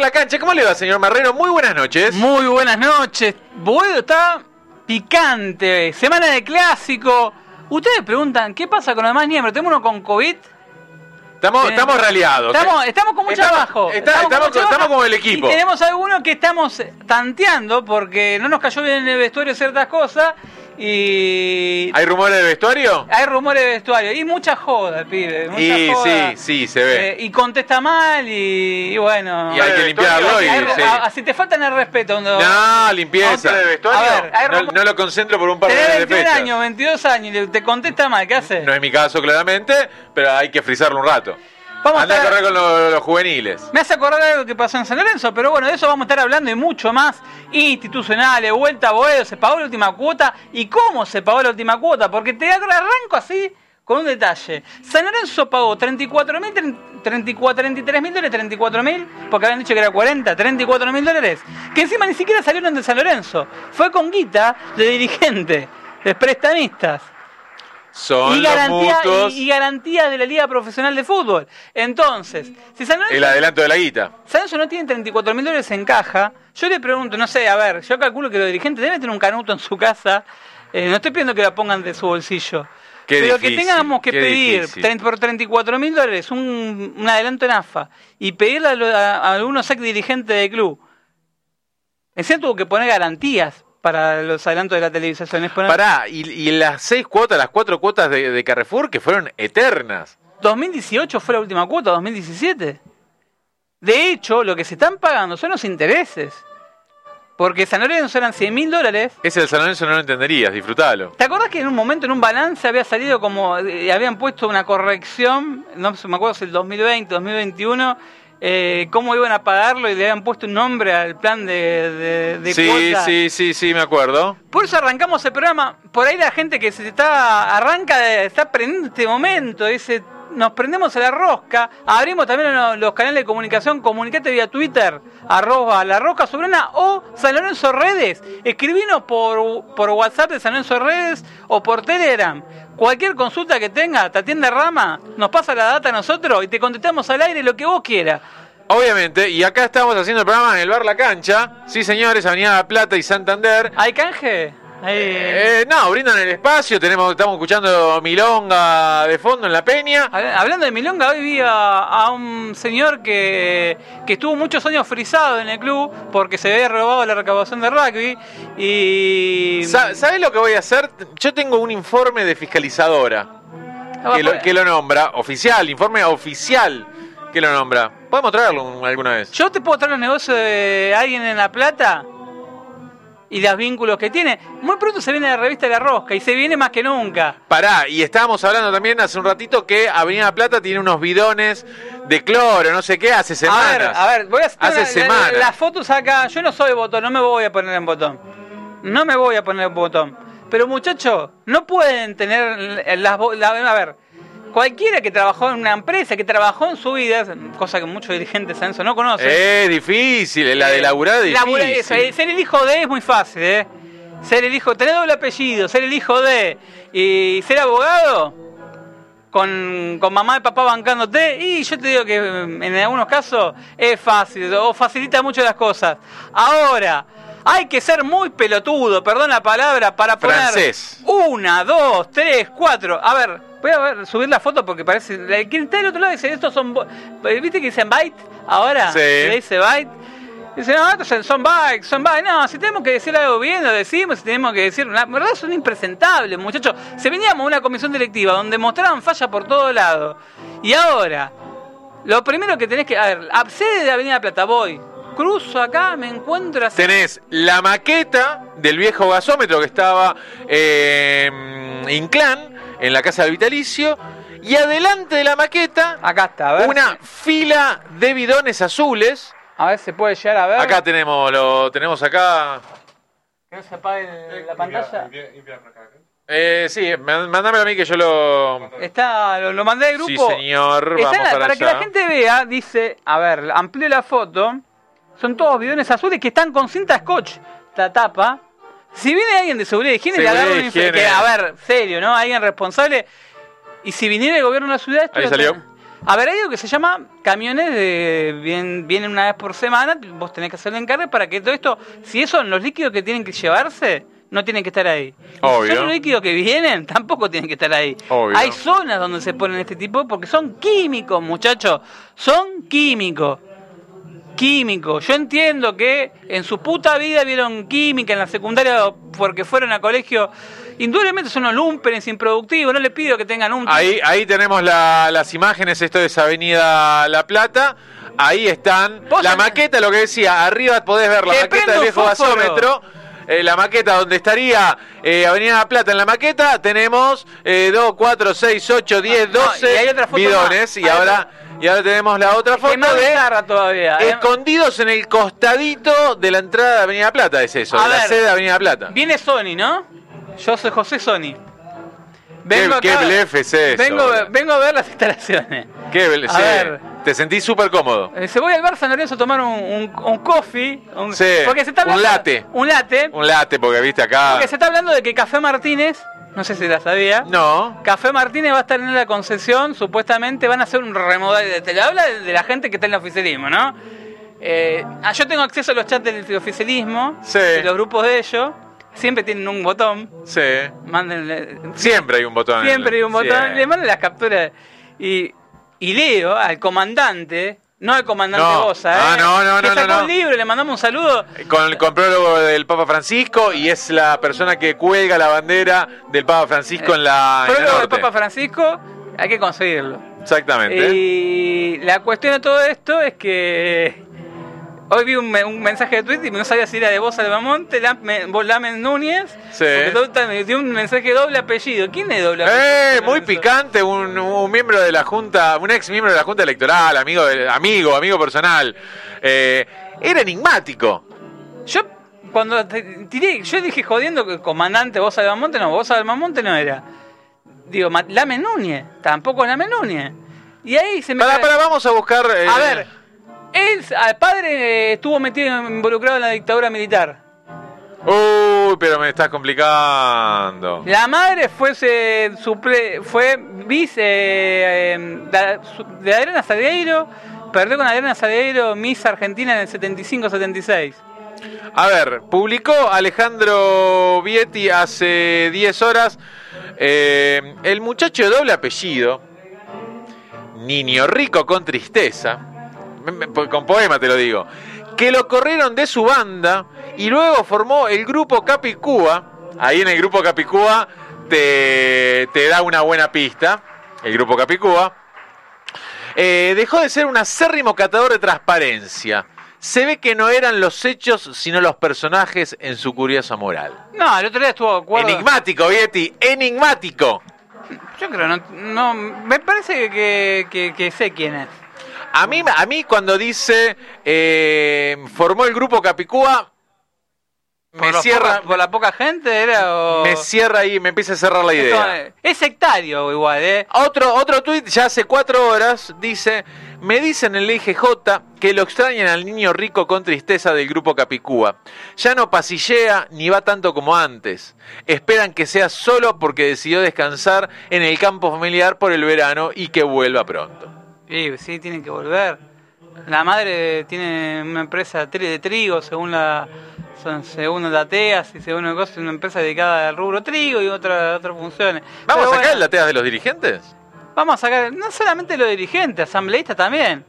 La cancha, ¿cómo le va, señor Marrero? Muy buenas noches. Muy buenas noches. Boedo está picante. Semana de clásico. Ustedes preguntan, ¿qué pasa con los demás miembros? ¿Tenemos uno con COVID? Estamos, Tenemos- estamos raleados. Estamos, estamos con mucho Estamos- trabajo. está- estamos con con- estamos como el equipo. Y tenemos algunos que estamos tanteando porque no nos cayó bien en el vestuario ciertas cosas. Y ¿Hay rumores de vestuario? hay rumores de vestuario. Y mucha joda, pibe. Mucha Y joda. sí, sí, se ve. Eh, y contesta mal y, y bueno. y hay que limpiarlo y Hay ru- sí. a- a- si te faltan el respeto. cuando- No, limpieza. A ver, hay no, lo concentro por un par de de 21 fechas. años, 22 años y te contesta mal, ¿qué haces? No es mi caso, claramente, pero hay que frizarlo un rato. Vamos Anda a estar- correr con lo- los juveniles. Me hace acordar algo que pasó en San Lorenzo, pero bueno, de eso vamos a estar hablando y mucho más. Institucionales, vuelta a Boedo, se pagó la última cuota y cómo se pagó la última cuota, porque te arranco así con un detalle. San Lorenzo pagó 34 mil, 34, 33 mil dólares, 34 mil, porque habían dicho que era 40, 34 mil dólares, que encima ni siquiera salieron de San Lorenzo. Fue con guita de dirigente, de prestamistas. Son y los garantía, mutuos. y, y garantía de la Liga Profesional de Fútbol. Entonces, si San Lorenzo, El adelanto de la guita. San Lorenzo no tiene 34 mil dólares en caja, yo le pregunto, no sé, a ver, yo calculo que los dirigentes deben tener un canuto en su casa. eh, no estoy pidiendo que la pongan de su bolsillo. Qué pero difícil, que tengamos que pedir difícil. por 34 mil dólares un, un adelanto en AFA y pedirle a, a- a algunos ex dirigentes del club. Encima tuvo que poner garantías para los adelantos de la televisación. es poner- Pará, y, y las seis cuotas, las cuatro cuotas de, de Carrefour que fueron eternas. 2018 fue la última cuota, 2017. De hecho, lo que se están pagando son los intereses. Porque San Lorenzo eran 100 mil dólares. Ese del San Lorenzo no lo entenderías, disfrutalo. ¿Te acordás que en un momento, en un balance, había salido como. eh, habían puesto una corrección, no me acuerdo si el 2020, 2021, eh, cómo iban a pagarlo y le habían puesto un nombre al plan de, de, de Sí, cuota? sí, sí, sí, me acuerdo. Por eso arrancamos el programa. Por ahí la gente que se está arranca, está aprendiendo este momento, dice, nos prendemos a la rosca, abrimos también los, canales de comunicación, comunicate vía Twitter, arroba la rosca soberana o San Lorenzo Redes. Escribinos por, por WhatsApp de San Lorenzo Redes o por Telegram. Cualquier consulta que tenga, te atiende Rama, nos pasa la data a nosotros y te contestamos al aire lo que vos quieras. Obviamente, y acá estamos haciendo el programa en el bar La Cancha. Sí, señores, Avenida La Plata y Santander. ¿Hay canje? Hay- Eh, no, brindan el espacio, tenemos, estamos escuchando Milonga de fondo en la peña. Habla- Hablando de Milonga, hoy vi a, a un señor que, que estuvo muchos años frisado en el club porque se había robado la recaudación de rugby y... Sa- ¿Sabes lo que voy a hacer? Yo tengo un informe de fiscalizadora Ah, que lo, pues, que lo nombra, oficial, informe oficial que lo nombra. ¿Podemos traerlo un- alguna vez? Yo te puedo traer los negocios de alguien en La Plata y los vínculos que tiene. Muy pronto se viene la revista La Rosca y se viene más que nunca. Pará, y estábamos hablando también hace un ratito que Avenida La Plata tiene unos bidones de cloro, no sé qué, hace A ver, semanas. a ver, voy a hacer Hace una- la- semanas. las fotos acá. Yo no soy botón, no me voy a poner en botón. No me voy a poner en botón. Pero muchachos, no pueden tener las... la- a ver, cualquiera que trabajó en una empresa, que trabajó en su vida, cosa que muchos dirigentes en eso no conocen. Eh, difícil, la de laburar es Labura- difícil. eso, eh, ser el hijo de es muy fácil, ¿eh? Ser el hijo, tener doble apellido, ser el hijo de y ser abogado con, con mamá y papá bancándote y yo te digo que mm, en algunos casos es fácil o facilita mucho las cosas. Ahora, hay que ser muy pelotudo, perdón la palabra, para poner Francés. una, dos, tres, cuatro. A ver, voy a ver, subir la foto porque parece. El que está del otro lado dice, estos son. bo- ¿Viste que dicen byte? Ahora, Sí. le dice byte. Dice, no, estos son- bytes, son bytes. No, si tenemos que decir algo bien, lo decimos. Si tenemos que decir. La verdad son impresentables, muchachos. Se veníamos a una comisión directiva donde mostraban falla por todos lados. Y ahora, lo primero que tenés que. A ver, accede de Avenida Plata, voy. Cruzo acá, me encuentro así. Tenés la maqueta del viejo gasómetro que estaba eh, Inclán en la casa del vitalicio. Y adelante de la maqueta, Acá está, a ver. una fila de bidones azules. A ver, se puede llegar a ver. Acá tenemos, lo tenemos acá. Que no se apague el- la pantalla. Eh, sí, ma- mándamelo a mí que yo lo. Está, lo, lo mandé al Sí, grupo. señor, Está vamos la- para para que allá. la gente vea, dice, a ver, amplío la foto. Son todos bidones azules que están con cinta scotch. La tapa. Si viene alguien de seguridad de higiene, le agarra un infe- que, A ver, serio, ¿no? Alguien responsable. Y si viniera el gobierno de la ciudad, esto Ahí salió. A ver, hay algo que se llama camiones de vienen, vienen una vez por semana, vos tenés que hacer el encargue para que todo esto, si esos son los líquidos que tienen que llevarse, no tienen que estar ahí. Y Obvio. Si son los líquidos que vienen, tampoco tienen que estar ahí. Obvio. Hay zonas donde se ponen este tipo porque son químicos, muchachos. Son químicos. Químicos. Yo entiendo que en su puta vida vieron química en la secundaria porque fueron a colegio. Indudablemente son unos lumpenes improductivos. No les pido que tengan un. Ahí, ahí tenemos la- las imágenes, esto es Avenida La Plata. Ahí están. La maqueta, lo que decía, arriba podés ver la Te maqueta del viejo gasómetro. Eh, la maqueta donde estaría eh, Avenida La Plata en la maqueta, tenemos eh, 2, 4, 6, 8, 10, no, 12 y hay otra foto bidones. más. Y ahora, y ahora tenemos la otra foto de bizarra todavía. eh. escondidos en el costadito de la entrada de Avenida Plata, es eso, A de la sede de Avenida Plata. Viene Sony, ¿no? Yo soy José Sony. ¿Qué, qué acá- blef es eso? Vengo, vengo a ver las instalaciones. ¿Qué blef? A Sí, ver. Te sentís súper cómodo. Eh, Se voy al bar San Lorenzo a tomar un, un, un coffee. Un, Sí, porque se está un latte. Un latte. Un late, porque viste acá. Porque se está hablando de que Café Martínez, no sé si la sabía. No. Café Martínez va a estar en la concesión, supuestamente van a hacer un remodelaje. Te lo habla de, la gente que está en el oficialismo, ¿no? Eh, ah, yo tengo acceso a los chats del oficialismo, Sí. de los grupos de ellos. Siempre tienen un botón. Sí. Mándenle, Siempre hay un botón. Siempre hay un botón. Sí. Le mandan las capturas. Y, y leo al comandante, no al comandante No. Bosa, ¿eh? Ah, no, no, que no, sacó no, un libro, le mandamos un saludo. Con, con prólogo del Papa Francisco y es la persona que cuelga la bandera del Papa Francisco en la. el Prólogo del. Papa Francisco, hay que conseguirlo. Exactamente. Y la cuestión de todo esto es que hoy vi un, me- un mensaje de Twitter y no sabía si era de vos Albamonte, Lamen, Lamen Núñez. Sí. Porque dio un mensaje doble apellido. ¿Quién es doble apellido? Eh, muy picante, un, un miembro de la Junta, un ex miembro de la Junta Electoral, amigo, de- amigo, amigo personal. Eh, era enigmático. Yo, cuando te- tiré, yo dije jodiendo que comandante vos Albamonte, no, vos Albamonte no era. Digo, Lamen Núñez, tampoco Lamen Núñez. Y ahí se me. Para, para, vamos a buscar. eh, A ver, él, al padre eh, estuvo metido, involucrado en la dictadura militar. Uy, pero me estás complicando. La madre fue, se, suple- fue vice eh, da- su- de Adriana Salgueiro, perdió con Adriana Salgueiro Miss Argentina en el 75-76. A ver, publicó Alejandro Vietti hace 10 horas. eh, el muchacho de doble apellido, niño rico con tristeza, con poema te lo digo, que lo corrieron de su banda y luego formó el grupo Capicúa. Ahí en el grupo Capicúa te, te da una buena pista. El grupo Capicúa. Eh, dejó de ser un acérrimo catador de transparencia. Se ve que no eran los hechos, sino los personajes en su curiosa moral. No, el otro día estuvo de acuerdo. Enigmático, Vietti, enigmático. Yo creo, no, no me parece que, que- que sé quién es. A mí, a mí cuando dice eh, formó el grupo Capicúa, me cierra, poca- por la poca gente era o... me cierra ahí, me empieza a cerrar la idea. eh, es sectario igual, ¿eh? Otro, otro tuit, ya hace cuatro horas, dice, me dicen en el IGJ que lo extrañan al niño rico con tristeza del grupo Capicúa. Ya no pasillea ni va tanto como antes. Esperan que sea solo porque decidió descansar en el campo familiar por el verano y que vuelva pronto. Sí, sí, tienen que volver. La madre tiene una empresa de trigo, según la según Dateas y según el cosa, una empresa dedicada al rubro trigo y otra, otras funciones. ¿Vamos Pero a sacar bueno, el lateas de los dirigentes? Vamos a sacar, no solamente los dirigentes, asambleístas también.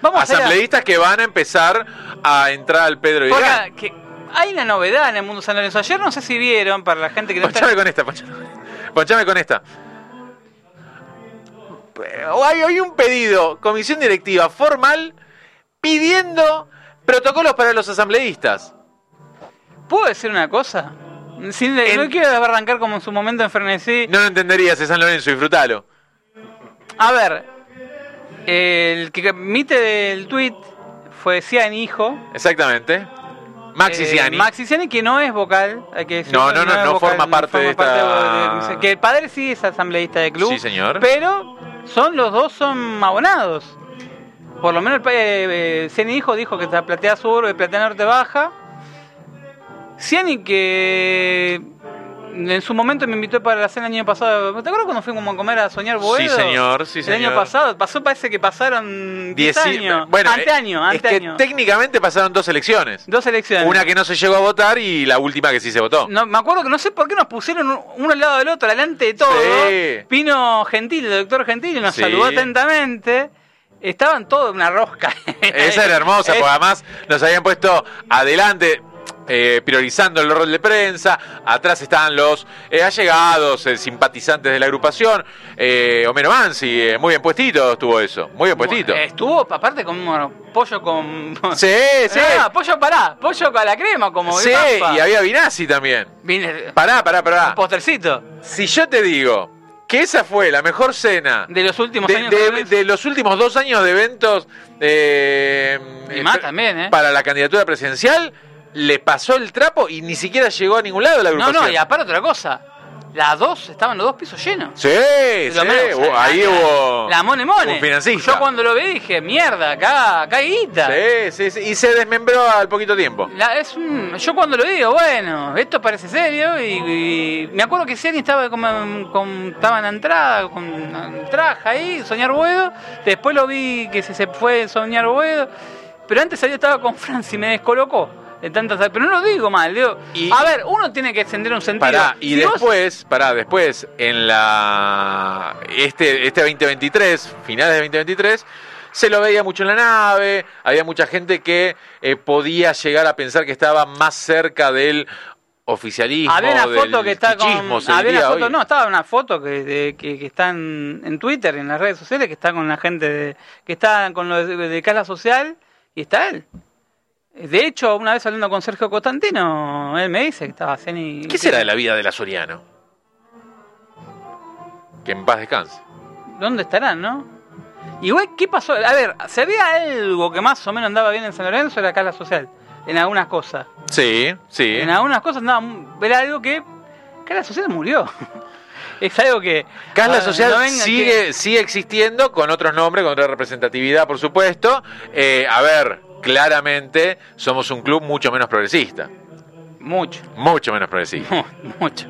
Vamos a Asambleístas que van a empezar a entrar al Pedro que hay una novedad en el mundo San Lorenzo. Ayer no sé si vieron, para la gente que no está... Ponchame con esta, ponchame, ponchame con esta. Hay, hay un pedido, comisión directiva formal, pidiendo protocolos para los asambleístas. ¿Puedo decir una cosa? Sin, En- No quiero arrancar como en su momento en Frenesí. No lo entenderías, es San Lorenzo, disfrutalo. A ver, el que emite el tweet fue Cian Hijo. Exactamente. Maxi Eh, Ciani. Maxi Ciani, que no es vocal. Hay que decirlo, No, no, no, no forma parte de esta- de- que el padre sí es asambleísta de club. Sí, señor. Pero son los dos son abonados. Por lo menos el padre, eh, Ciani Hijo dijo que la platea sur, platea norte baja. Ciani que En su momento me invitó para la cena el año pasado. ¿Te acuerdas cuando fuimos a comer a Soñar Boedo? Sí, señor, sí, El señor. año pasado. Pasó, parece que pasaron 10 Dieci- años. Bueno, ante eh, año, es ante que año. técnicamente pasaron dos elecciones. Dos elecciones. Una que no se llegó a votar y la última que sí se votó. No, me acuerdo que no sé por qué nos pusieron un- uno al lado del otro, delante de todo. Sí. Vino Gentil, el doctor Gentil, nos Sí. saludó atentamente. Estaban todos en una rosca. Esa era hermosa, Es- porque además nos habían puesto adelante, eh, priorizando el rol de prensa. Atrás estaban los eh, allegados, eh, simpatizantes de la agrupación. Homero Mansi, muy bien puestito estuvo eso, muy bien puestito. Estuvo, aparte, con un pollo con. Sí, sí. Ah, pollo pará, pollo con la crema, como Sí, y había Vinazzi también. Vine, Pará, pará, un pará. postercito Si yo te digo que esa fue la mejor cena de los últimos de, años. de- tal vez. de los últimos dos años de eventos eh, Y más también, ¿eh? para la candidatura presidencial, le pasó el trapo y ni siquiera llegó a ningún lado la No, agrupación. no, y aparte otra cosa. Las dos, estaban los dos pisos llenos. Sí, sí, menos, o sea, ahí la- hubo La mone mone. un. Yo cuando lo vi dije, mierda, acá, acá hay guita. Sí, sí, sí, y se desmembró al poquito tiempo. La- es un- yo cuando lo digo, bueno, esto parece serio y, y me acuerdo que Sergi estaba como en- con, estaba en la entrada, con traje ahí, Soñar Boedo, después lo vi que se, se fue Soñar Boedo, pero antes ahí estaba con Franci y me descolocó de tantas, pero no lo digo mal, digo, Y- a ver, uno tiene que extender un sentido. Pará, y Si vos- después, pará, después, en la este, este 2023, finales de 2023, se lo veía mucho en la nave, había mucha gente que eh, podía llegar a pensar que estaba más cerca del oficialismo, Había una del foto que está con. Había una foto, hoy. no, estaba una foto que, de- que, que está en, en Twitter, en las redes sociales, que está con la gente de, que está con lo de, de Cala Social y está él. De hecho, una vez hablando con Sergio Constantino, él me dice que estaba Ceni. ¿Qué será de la vida de la Soriano? Que en paz descanse. ¿Dónde estarán, no? Igual, ¿qué pasó? A ver, se había algo que más o menos andaba bien en San Lorenzo, era Cala Social, en algunas cosas. Sí, sí. En algunas cosas andaba. Era algo que. Cala Social murió. es algo que. Casla ah, Social no sigue, sigue existiendo con otros nombres, con otra representatividad, por supuesto. Eh, a ver, claramente somos un club mucho menos progresista. Mucho. Mucho menos progresista. Mu- Mucho.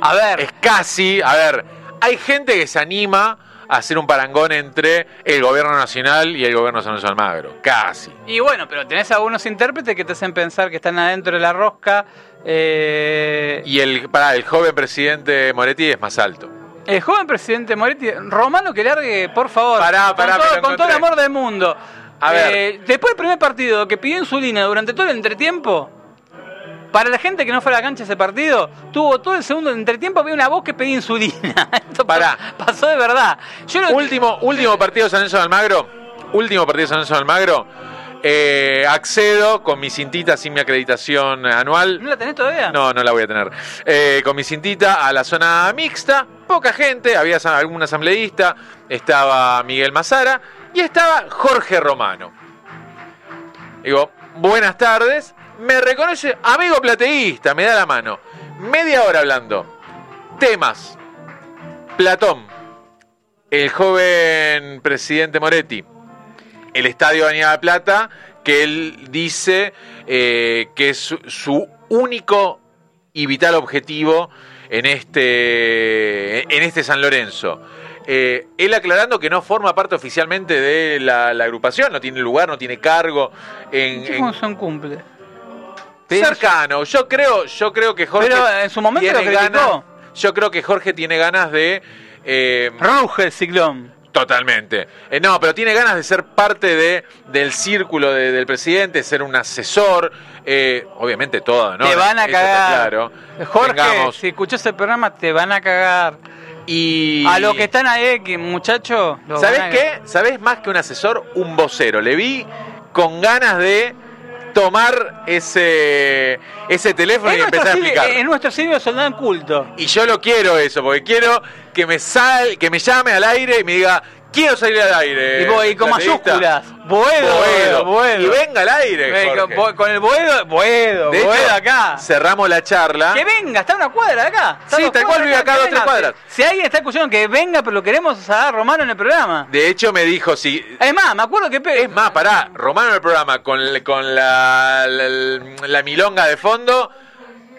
A ver, Es casi, a ver, hay gente que se anima a hacer un parangón entre el gobierno nacional y el gobierno de San de Almagro. Casi. y bueno, pero tenés algunos intérpretes que te hacen pensar que están adentro de la rosca. eh, Y el, para el joven presidente Moretti es más alto. el joven presidente Moretti, Romano que largue, por favor. Pará, pará, con, todo, con todo el amor del mundo. A ver. Eh, después del primer partido que pidió insulina durante todo el entretiempo. Para la gente que no fue a la cancha ese partido, tuvo todo el segundo entretiempo, había una voz que pedía insulina. Esto Pará. pa- pasó de verdad. Yo Último, último partido de San de Almagro. Último partido de San de Almagro. Eh, accedo con mi cintita sin mi acreditación anual. ¿No la tenés todavía? No, no la voy a tener. Eh, con mi cintita a la zona mixta, poca gente, había algún asambleísta, estaba Miguel Mazara y estaba Jorge Romano. Digo, buenas tardes, me reconoce, amigo plateísta, me da la mano. Media hora hablando. Temas. Platón, el joven presidente Moretti, el estadio de Plata, que él dice eh, que es su único y vital objetivo en este, en este San Lorenzo. Eh, él aclarando que no forma parte oficialmente de la, la agrupación, no tiene lugar, no tiene cargo en, ¿Qué en- función cumple? cercano. Yo creo, yo creo que Jorge Pero en su momento tiene lo ganas. Yo creo que Jorge tiene ganas de eh, Ruge el ciclón. Totalmente. Eh, no, pero tiene ganas de ser parte de, del círculo de- del presidente, ser un asesor. eh, obviamente todo, ¿no? te van a Eso cagar. Claro. Jorge, Tengamos- si escuchás el programa, te van a cagar. y A los que están ahí, muchachos. los ¿Sabes van a- qué? ¿Sabes más que un asesor? Un vocero. Le vi con ganas de tomar ese, ese teléfono Es y empezar a explicar. es nuestro Silvio Soldado en culto. Y yo lo quiero eso, porque quiero que me sal, que me llame al aire y me diga, quiero salir al aire. y, bo- y con plateísta". mayúsculas. Boedo, Boedo. Boedo. Y venga al aire. Jorge. con, el Boedo, Boedo, De Boedo hecho, acá. cerramos la charla. Que venga, está a una cuadra de acá. Está Sí, tal cual vive acá, dos, tres venga. cuadras. Si alguien está escuchando que venga, pero lo queremos a Romano en el programa. De hecho, me dijo, si... Es más, me acuerdo que... Es más, pará, Romano en el programa con, con la, la, la milonga de fondo,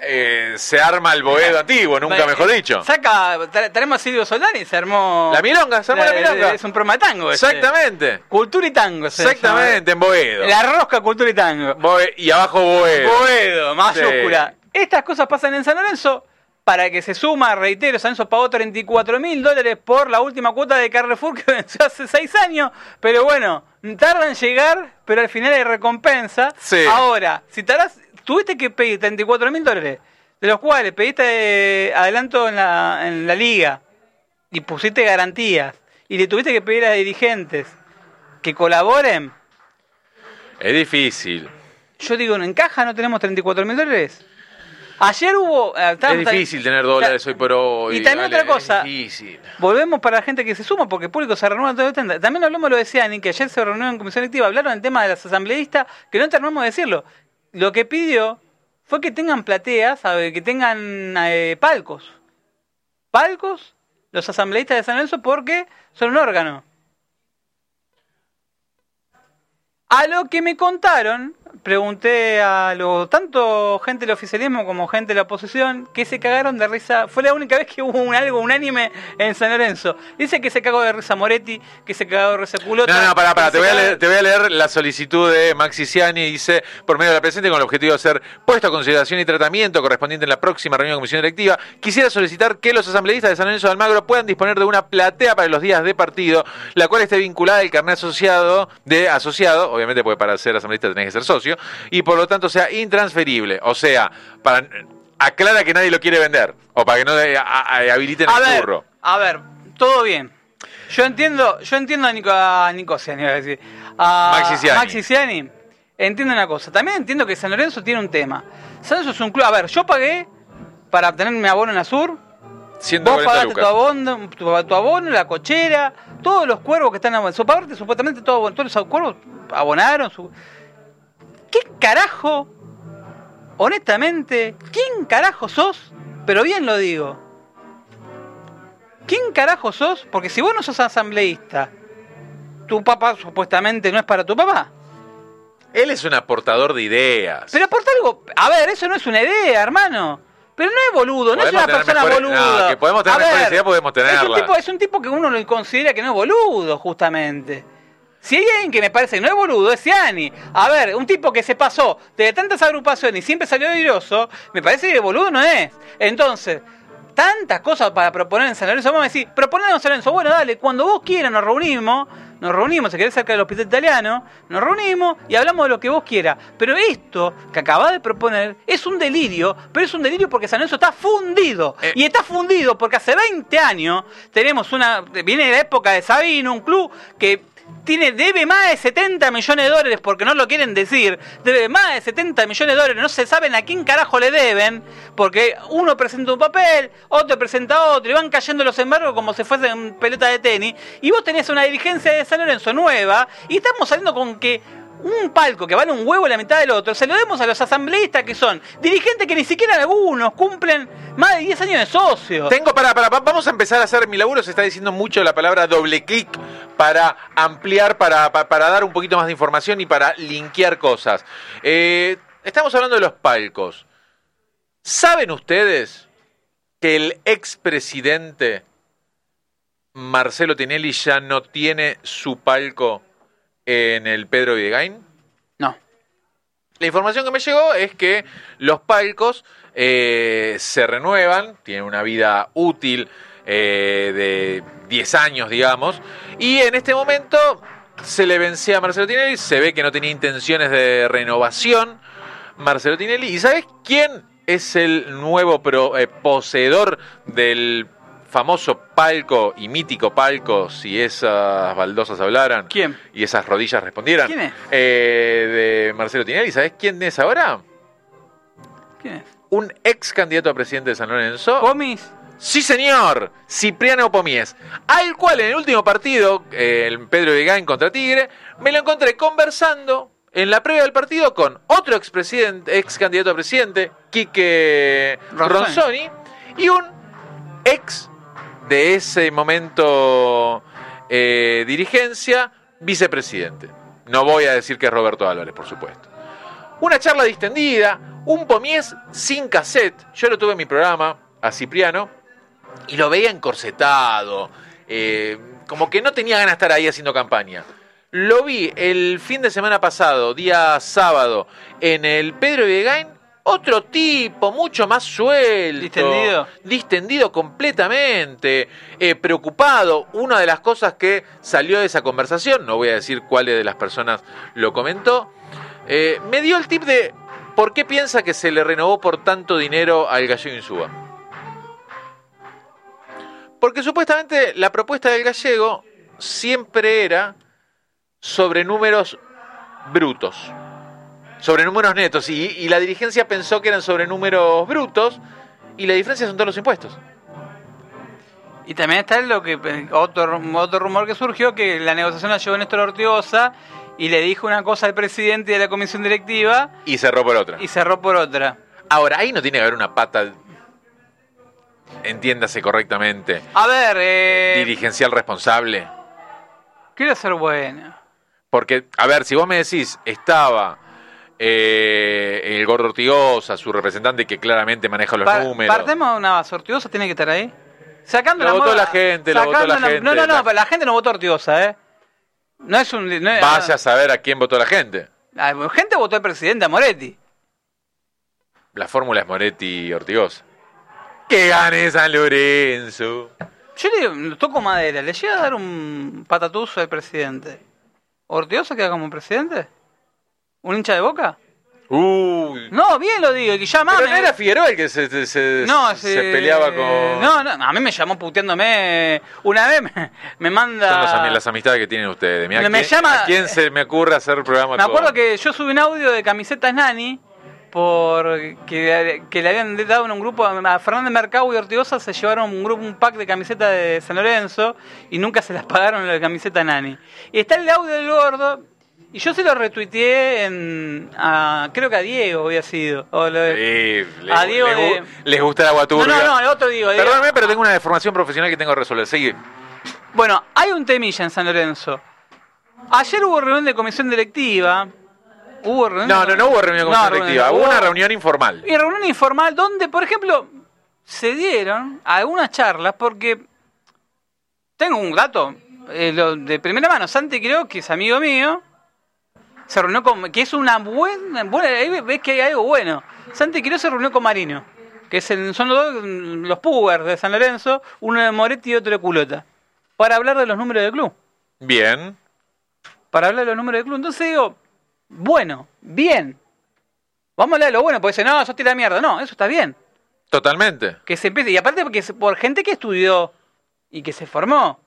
eh, se arma el Boedo antiguo, nunca mejor dicho. Saca, tenemos a Silvio Soldani, se armó. La milonga, se armó la milonga. Es un programa de tango. Exactamente. Cultura y tango. se Exactamente, en Boedo. La rosca, cultura y tango. Boe- y abajo Boedo. Boedo, mayúscula. Sí. Estas cosas pasan en San Lorenzo. Para que se suma, reitero, San Lorenzo pagó 34 mil dólares por la última cuota de Carrefour que venció hace 6 años. Pero bueno, tarda en llegar, pero al final hay recompensa. Sí. Ahora, si tardas, tuviste que pedir 34 mil dólares, de los cuales pediste eh, adelanto en la, en la liga y pusiste garantías y le tuviste que pedir a dirigentes que colaboren. Es difícil. Yo digo, ¿en caja no tenemos 34 mil dólares? Ayer hubo... eh, Es difícil tener dólares hoy por hoy. Y también otra cosa. Volvemos para la gente que se suma, porque el público se renueva todo el tiempo. También hablamos lo de Ciani, que ayer se reunió en comisión electiva, hablaron del tema de las asambleístas, que no terminamos de decirlo. Lo que pidió fue que tengan plateas, sabe, que tengan eh, palcos. Palcos, los asambleístas de San Lorenzo, porque son un órgano. A lo que me contaron, pregunté a lo, tanto gente del oficialismo como gente de la oposición que se cagaron de risa. Fue la única vez que hubo un algo unánime en San Lorenzo. Dice que se cagó de risa Moretti, que se cagó de risa Culota. No, no, pará, pará. que Te se voy, a cagó- leer, te voy a leer la solicitud de Maxi Ciani. Dice, por medio de la presente, con el objetivo de ser puesto a consideración y tratamiento correspondiente en la próxima reunión de comisión directiva, quisiera solicitar que los asambleístas de San Lorenzo de Almagro puedan disponer de una platea para los días de partido, la cual esté vinculada al carnet asociado de asociado, obviamente porque para ser asambleísta tenés que ser socio, y por lo tanto sea intransferible. O sea, para aclara que nadie lo quiere vender, o para que no eh, a- a- habiliten a el ver, curro. a ver, todo bien. Yo entiendo, yo entiendo a Nico, a Nico Ciani, a decir. A Maxi Ciani. Maxi Ciani. Entiendo una cosa. También entiendo que San Lorenzo tiene un tema. San Lorenzo es un club. A ver, yo pagué para obtener mi abono en Azur. Vos 140 pagaste tu abono, tu, tu abono, la cochera, todos los cuervos que están abonados. Supuestamente todo- todos los cuervos abonaron. Su... ¿Qué carajo? Honestamente, ¿quién carajo sos? Pero bien lo digo. ¿Quién carajo sos? Porque si vos no sos asambleísta, tu papá supuestamente no es para tu papá. Él es un aportador de ideas. Pero aporta algo. A ver, eso no es una idea, hermano. Pero no es boludo, no es una persona mejores- boluda. no, que podemos tener mejores ver, ideas, podemos Es un, tipo, es un tipo que uno lo considera que no es boludo, justamente. Si hay alguien que me parece que no es boludo, es Ciani. A ver, un tipo que se pasó de tantas agrupaciones y siempre salió airoso, me parece que boludo no es. Entonces, tantas cosas para proponer en San Lorenzo. Vamos a decir, proponer en San Lorenzo. Bueno, dale, cuando vos quieras nos reunimos, nos reunimos, si querés cerca del hospital italiano, nos reunimos y hablamos de lo que vos quieras. Pero esto que acabás de proponer es un delirio, pero es un delirio porque San Lorenzo está fundido. Eh. Y está fundido porque hace 20 años tenemos una. Viene de la época de Sabino, un club que tiene, debe más de 70 millones de dólares, porque no lo quieren decir, debe más de 70 millones de dólares, no se saben a quién carajo le deben, porque uno presenta un papel, otro presenta otro, y van cayendo los embargos como si fuesen pelota de tenis, y vos tenés una dirigencia de San Lorenzo nueva, y estamos saliendo con que un palco que vale un huevo la mitad del otro, se lo demos a los asambleístas que son dirigentes que ni siquiera algunos cumplen más de 10 años de socio. Tengo para, para, va- vamos a empezar a hacer mi laburo. Se está diciendo mucho la palabra doble clic para ampliar, para, pa- para dar un poquito más de información y para linkear cosas. Eh, estamos hablando de los palcos. ¿Saben ustedes que el expresidente Marcelo Tinelli ya no tiene su palco en el Pedro Videgain? No. La información que me llegó es que los palcos eh, se renuevan, tienen una vida útil eh, de 10 años, digamos, y en este momento se le vencía a Marcelo Tinelli, se ve que no tenía intenciones de renovación Marcelo Tinelli, ¿y sabes quién es el nuevo pro- eh, poseedor del famoso palco y mítico palco, si esas baldosas hablaran? ¿Quién? y esas rodillas respondieran. ¿Quién es? Eh, de Marcelo Tinelli. ¿Sabes quién es ahora? ¿Quién es? Un ex candidato a presidente de San Lorenzo. ¿Comis? Sí, señor. Cipriano Pomies. Al cual en el último partido, eh, el Pedro Vigain contra Tigre, me lo encontré conversando en la previa del partido con otro ex, ex candidato a presidente, Quique. Ronzoni, y un ex de ese momento eh, dirigencia, vicepresidente. No voy a decir que es Roberto Álvarez, por supuesto. Una charla distendida, Un pomies sin cassette. Yo lo tuve en mi programa, a Cipriano, y lo veía encorsetado. eh, como que no tenía ganas de estar ahí haciendo campaña. Lo vi el fin de semana pasado, día sábado, en el Pedro Viegain. Otro tipo, mucho más suelto. Distendido. Distendido completamente. eh, preocupado. Una de las cosas que salió de esa conversación, no voy a decir cuáles de las personas lo comentó, eh, me dio el tip de por qué piensa que se le renovó por tanto dinero al gallego Insúa. Porque supuestamente la propuesta del gallego siempre era sobre números brutos, sobre números netos, y, y la dirigencia pensó que eran sobre números brutos, y la diferencia son todos los impuestos. Y también está lo que otro, otro rumor que surgió, que la negociación la llevó Néstor Ortigosa y le dijo una cosa al presidente de la comisión directiva Y cerró por otra. y cerró por otra. Ahora, ahí no tiene que haber una pata, entiéndase correctamente, A ver, eh, dirigencial responsable. quiero ser bueno. Porque, a ver, si vos me decís, estaba eh, el gordo Ortigosa, su representante que claramente maneja los Pa- números. Partemos de una base, Ortigosa tiene que estar ahí. Sacando Lo la votó la gente, lo votó la gente. No, no, no, La- pero la gente no votó Ortigosa, ¿eh? No es un... No es- Vaya a saber a quién votó la gente. Ah, gente votó al presidente, a Moretti. La fórmula es Moretti Ortigosa. Que gane San Lorenzo. Yo le digo, toco madera, ¿le llega a dar un patatuzo al presidente? ¿Ortigosa queda como presidente? ¿Un hincha de boca? Uy. No, bien lo digo, que ya Pero no era Figueroa el que se, se, se- No, se se- peleaba con. No, no, a mí me llamó puteándome. Una vez me, me manda. Son los las amistades que tienen ustedes. Mirá, Me ¿a quién, llama- ¿A quién se me ocurre hacer programa Me acuerdo con- que yo subí un audio de camisetas Nani por que, que le habían dado en un grupo a Fernández Mercado y Ortigosa se llevaron un grupo un pack de camisetas de San Lorenzo y nunca se las pagaron la camiseta Nani. Y está el audio del gordo y yo se lo retuiteé en a- creo que a Diego había sido. O lo- Sí, le- A Diego de- les gusta el agua no, turbia. no, no, el otro Diego. Diego. Perdóname, pero tengo una deformación profesional que tengo que resolver. Sigue. Bueno, hay un temilla en San Lorenzo. Ayer hubo reunión de comisión directiva. Hubo reunión No, de- no, no hubo reunión con No, colectiva. reunión- Hubo una reunión informal. Y reunión informal donde, por ejemplo, se dieron algunas charlas porque tengo un dato eh, lo de primera mano. Santi creo que es amigo mío. Se reunió con... que es una buena... buena ahí ves que hay algo bueno. Santi Quiró se reunió con Marino. Que es el- son los dos, mm, los de San Lorenzo. Uno de Moretti y otro de Culota. Para hablar de los números del club. Bien. Para hablar de los números del club. Entonces digo, bueno, bien. Vamos a hablar de lo bueno, porque dice, no, eso tira mierda. No, eso está bien. Totalmente. Que se empiece. Y aparte porque es por gente que estudió y que se formó.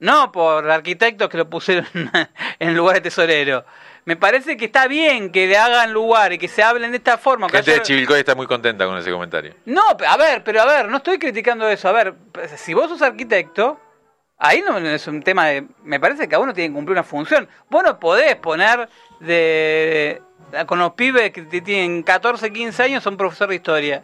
No por arquitectos que lo pusieron en lugar de tesorero. Me parece que está bien que le hagan lugar y que se hablen de esta forma. Gente de Chivilcoy está muy contenta con ese comentario. No, a ver, pero a ver, no estoy criticando eso. A ver, si vos sos arquitecto, ahí no es un tema de... Me parece que cada uno tiene que cumplir una función. Vos no podés poner de... Con los pibes que tienen 14, 15 años son profesor de historia.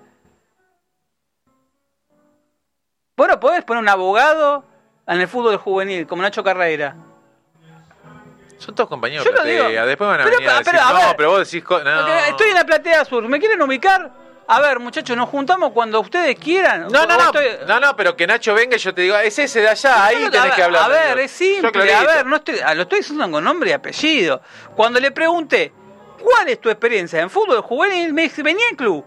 Vos no podés poner un abogado en el fútbol juvenil, como Nacho Carreira. Son todos compañeros Yo de lo digo. platea. Después van a Pero, venir a decir, pero, a no, ver. pero vos decís... No. Estoy en la platea sur. ¿Me quieren ubicar? A ver, muchachos, nos juntamos cuando ustedes quieran. No, no, no, estoy- no, no, pero que Nacho venga y yo te digo, es ese de allá, ahí No, tenés que ver, hablar. A ver, es simple. A ver, no estoy, ah, lo estoy diciendo con nombre y apellido. Cuando le pregunté, ¿cuál es tu experiencia en fútbol juvenil? Me dice, venía al club.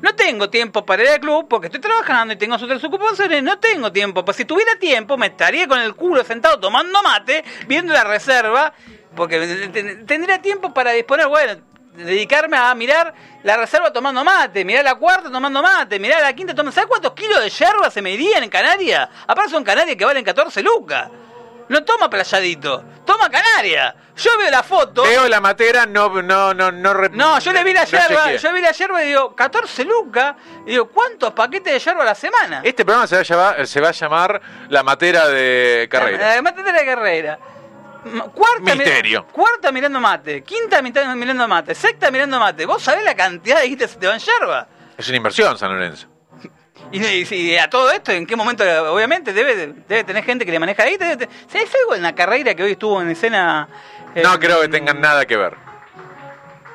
No tengo tiempo para ir al club porque estoy trabajando y tengo otras ocupaciones. No tengo tiempo. Pues si tuviera tiempo, me estaría con el culo sentado tomando mate, viendo la reserva. Porque ten- tendría tiempo para disponer, bueno, dedicarme a mirar la reserva tomando mate, mirar la cuarta tomando mate, mirar la quinta tomando. ¿Sabes cuántos kilos de yerba se me irían en Canarias? Aparte son Canarias que valen 14 lucas. No toma playadito, toma Canaria. Yo veo la foto. Veo la matera, no, no, no, no. rep- No, yo le vi la yerba, yo vi la yerba y digo, 14 lucas. Y digo, ¿cuántos paquetes de yerba a la semana? Este programa se va, a llamar, se va a llamar La Matera de Carrera. La, mate de carrera. Cuarta, mi- Misterio. cuarta mirando mate, quinta mirando mate, sexta mirando mate. ¿Vos sabés la cantidad de guitas que te van yerba? Es una inversión, San Lorenzo. Y, y- y a todo esto, ¿en qué momento? Obviamente debe, debe tener gente que le maneja ahí. Debe, ¿Sabés algo en la carrera que hoy estuvo en escena? eh, No creo que tengan nada que ver.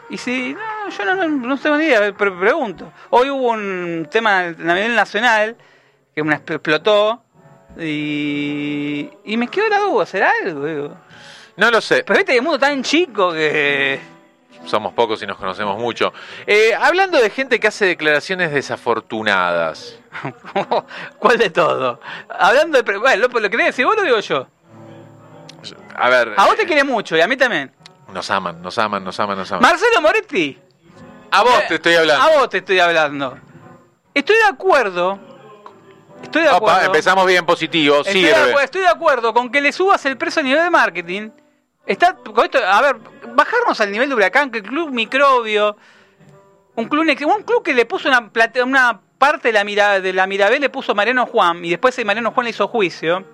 Y si, no, yo no, no, no tengo ni idea, pero pregunto. Hoy hubo un tema a nivel nacional que una explotó y, y me quedó la duda, ¿será algo? Digo. No lo sé. Pero viste que el mundo tan chico que... Somos pocos y nos conocemos mucho. Eh, hablando de gente que hace declaraciones desafortunadas. ¿Cuál de todo? Hablando de... Bueno, ¿lo, lo querés decir vos o lo digo yo? A ver. A vos te quiere mucho y a mí también. Nos aman, nos aman, nos aman, nos aman. Marcelo Moretti. a vos te estoy hablando. A vos te estoy hablando. Estoy de acuerdo. Estoy de Opa, acuerdo. empezamos bien positivo, Estoy de, sirve. acuerdo, estoy de acuerdo con que le subas el precio a nivel de marketing. Está con esto, a ver, bajarnos al nivel de Huracán, que el club microbio, un club, un club que le puso una plate- una parte de la mira, de la Mirabel le puso Mariano Juan y después Mariano Juan le hizo juicio.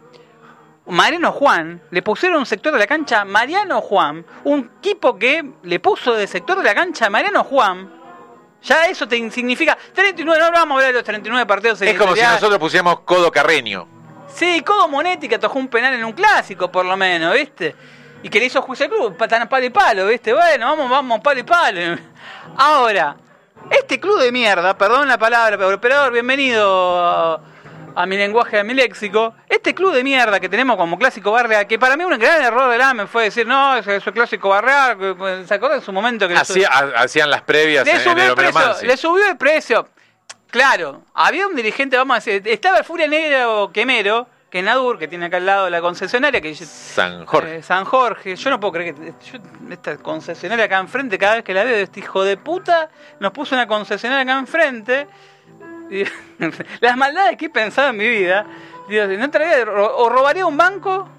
Mariano Juan, le pusieron un sector de la cancha Mariano Juan, un equipo que le puso de sector de la cancha Mariano Juan. Ya eso te significa 39, no vamos a hablar de los 39 partidos en Es como si nosotros pusiéramos codo carreño. Sí, Codo Monetti que atajó un penal en un clásico, por lo menos, ¿viste? Y que le hizo juicio al club, tan palo y palo, ¿viste? Bueno, vamos, vamos, palo y palo. Ahora, este club de mierda, perdón la palabra, pero operador, bienvenido a, mi lenguaje, a mi léxico. Este club de mierda que tenemos como clásico barrial, que para mí un gran error del AME fue decir, no, es es clásico barrial, que- ¿se acuerdan en su momento que... Hacía- ha- hacían las previas Le en subió el el precio, le subió el precio. Claro, había un dirigente, vamos a decir, estaba el Furia Negro Quemero, que Nadur, que tiene acá al lado la concesionaria, que San Jorge. eh, San Jorge. Yo no puedo creer que yo- esta concesionaria acá enfrente, cada vez que la veo, este hijo de puta nos puso una concesionaria acá enfrente. Y- las maldades que he pensado en mi vida. Digo, no traería, o robaría un banco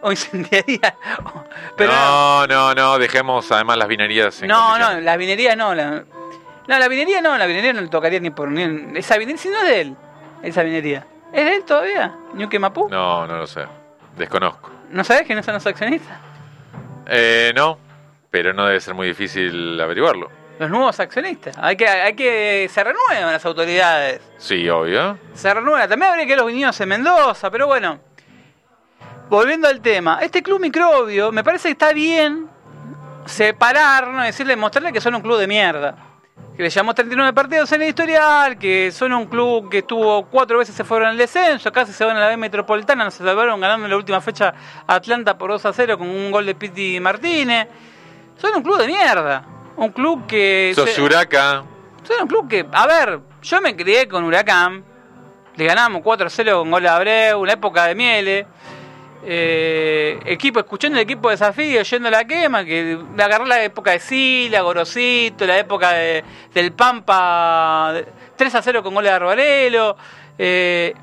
o incendiaría. Pero no, no, no, dejemos además las vinerías en no, no, condiciones. la vinería no. La, no, la vinería no, la vinería no le tocaría ni por ni en- Esa vinería, si no es de él, esa vinería. ¿Es de él todavía? ¿Ñuque Mapú? No. No, no lo sé. Desconozco. sabes que no son los accionistas? Eh, no, pero no debe ser muy difícil averiguarlo. Los nuevos accionistas. Hay que, hay que. Se renuevan las autoridades. Sí, obvio. Se renueva. También habría que los niños en Mendoza, pero bueno. Volviendo al tema. Este club microbio, me parece que está bien separar, ¿no? decirle, mostrarle que son un club de mierda. Que le llamó 39 partidos en el historial, que son un club que estuvo cuatro veces se fueron al descenso, casi se van a la B metropolitana, se salvaron ganando en la última fecha a Atlanta por 2 a 0 con un gol de Piti Martínez. Son un club de mierda. Un club que. Sos se- Huraca. son un club que, a ver, yo me crié con Huracán, le ganamos 4-0 con gol de Abreu, la época de Miele, eh, equipo, escuchando el equipo de desafío, yendo a la quema, que me agarré la época de Sila, Gorosito, la época de- del Pampa, 3-0 con gol de Arbarelo, eh,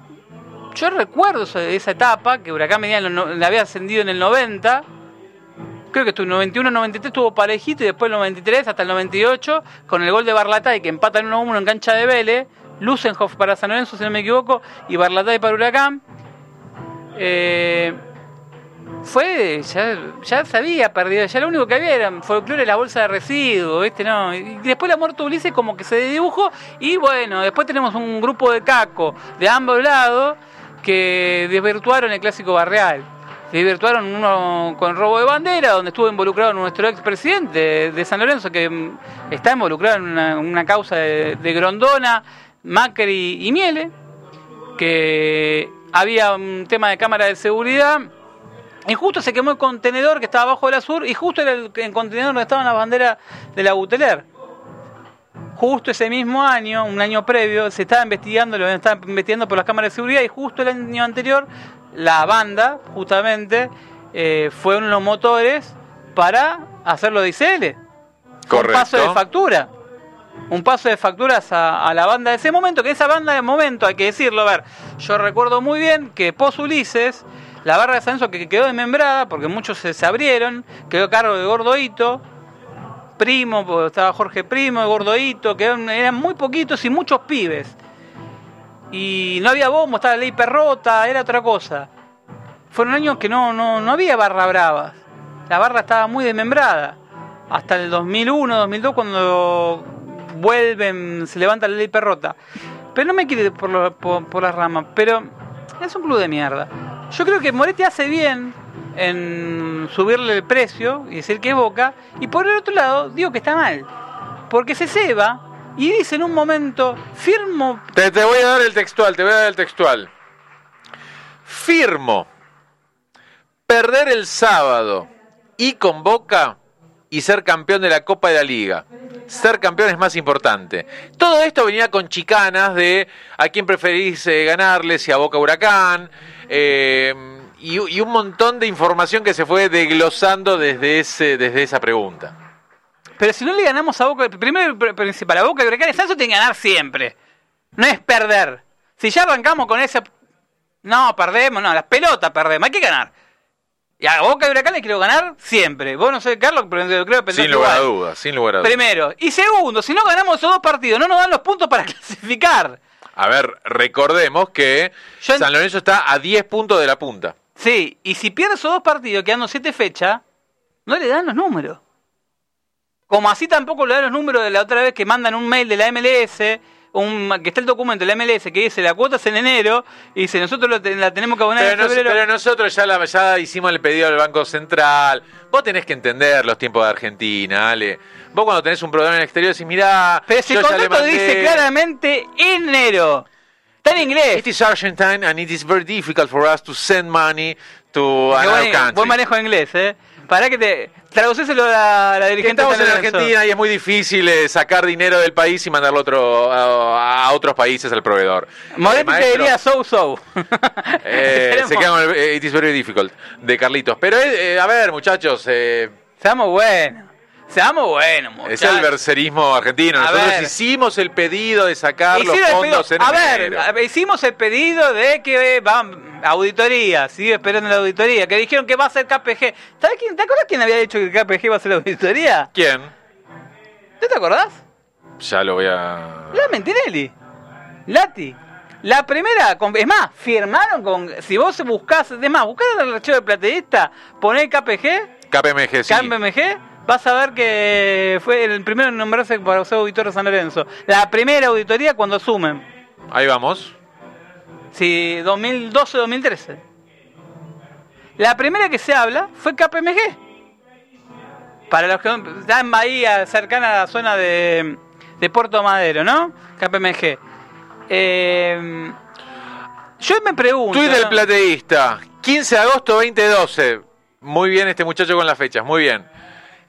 yo recuerdo esa, etapa, que Huracán no- le había ascendido en el 90, creo que estuvo en 91, 93 estuvo parejito y después el 93 hasta el 98 con el gol de Barlatay que empatan 1-1 en cancha de Vélez, Lusenhoff para San Lorenzo si no me equivoco y Barlatay para Huracán. Eh, fue, ya, ya se había perdido, ya lo único que había era folclore la bolsa de residuos, ¿viste? No, y después la muerte de Ulises como que se dibujó y bueno, después tenemos un grupo de caco de ambos lados que desvirtuaron el clásico barrial. Desvirtuaron uno con robo de bandera, donde estuvo involucrado nuestro expresidente de San Lorenzo, que mm, está involucrado en una, una causa de, de Grondona, Macri y Miele, que había un tema de cámara de seguridad y justo se quemó el contenedor que estaba abajo de la sur y justo era el, el contenedor donde estaban las banderas de la Buteler. Justo ese mismo año, un año previo, se estaba investigando, lo estaban investigando por las cámaras de seguridad y justo el año anterior la banda, justamente, eh, fue uno de los motores para hacerlo de ICL. Fue Un paso de Correcto. factura. Un paso de facturas a, a la banda de ese momento, que esa banda de momento, hay que decirlo, a ver, yo recuerdo muy bien que pos Ulises, la barra de Sanso que quedó desmembrada, porque muchos se, se abrieron, quedó a cargo de Gordoito, Primo, porque estaba Jorge Primo, Gordoito, que eran, muy poquitos y muchos pibes. Y no había bombo, estaba la ley perrota, era otra cosa. Fueron años que no, no, no había barra bravas. La barra estaba muy desmembrada. Hasta el 2001, 2002, cuando vuelven, se levanta la ley perrota. Pero no me quiere por las ramas. Pero es un club de mierda. Yo creo que Moretti hace bien en subirle el precio y decir que es Boca. Y por el otro lado, digo que está mal. Porque se ceba y dice en un momento, firmo... Te, te voy a dar el textual, te voy a dar el textual. Firmo perder el sábado y con Boca y ser campeón de la Copa de la Liga. Ser campeón es más importante. Todo esto venía con chicanas de a quién preferís eh, ganarle, si a Boca Huracán, eh, y, un montón de información que se fue desglosando desde, ese, desde esa pregunta. Pero si no le ganamos a Boca, primero principal, a Boca Huracán, Santos tiene que ganar siempre. No es perder. Si ya arrancamos con ese... No, perdemos, no, las pelotas perdemos, hay que ganar. Y a Boca y Huracán les quiero ganar siempre. Vos no sé, Carlos, pero creo que Sin lugar a dudas, sin lugar a dudas. Primero. Y segundo, si no ganamos esos dos partidos, no nos dan los puntos para clasificar. A ver, recordemos que Yo San Lorenzo está a 10 puntos de la punta. Sí, y si pierde esos dos partidos quedando siete fechas, no le dan los números. Como así tampoco le dan los números de la otra vez que mandan un mail de la MLS, un, que está el documento de la MLS que dice la cuota es en enero, y dice nosotros lo la tenemos que abonar Pero, en nos- febrero. pero nosotros ya, la- ya hicimos el pedido al Banco Central. Vos tenés que entender los tiempos de Argentina, Ale. Vos cuando tenés un programa en el exterior decís, mirá, Pero si el contrato dice claramente enero. Está en inglés. It is Argentine and it is very difficult for us to send money to another country. buen manejo de inglés, ¿eh? Para que te... Traducéselo a la Que dirigente Estamos en. Argentina y es muy difícil eh, sacar dinero del país y mandarlo a, otro, a, a otros países al proveedor. Moretti Eh, te maestro, diría so so. eh, se queda con el eh, It is very difficult de Carlitos. Pero, eh, eh, a ver, muchachos, eh, Seamos buenos. Seamos buenos, Es muchachos. el bercerismo argentino. Nosotros ver. hicimos el pedido de sacar los el fondos pedido- en a ver, enero. a ver, hicimos el pedido de que eh, va auditoría, sigue esperando la auditoría, que dijeron que va a ser KPG. ¿Sabes quién? ¿Te acuerdas quién había dicho que KPG va a ser la auditoría? ¿Quién? ¿Tú te acordás? Ya lo voy a... La Mentinelli. Lati. La primera, con- es más, firmaron con. Si vos buscás, es más, buscás el archivo de plateísta, poné KPG, KPMG, sí. KPMG, vas a ver que fue el primero en nombrarse para ser auditor de San Lorenzo. La primera auditoría cuando asumen. Ahí vamos. Sí, 2012-2013. La primera que se habla fue KPMG. Para los que están en Bahía, cercana a la zona de, de Puerto Madero, ¿no? KPMG. Eh, yo me pregunto. Tuit del ¿no? plateísta. 15 de agosto 2012. Muy bien este muchacho con las fechas, muy bien.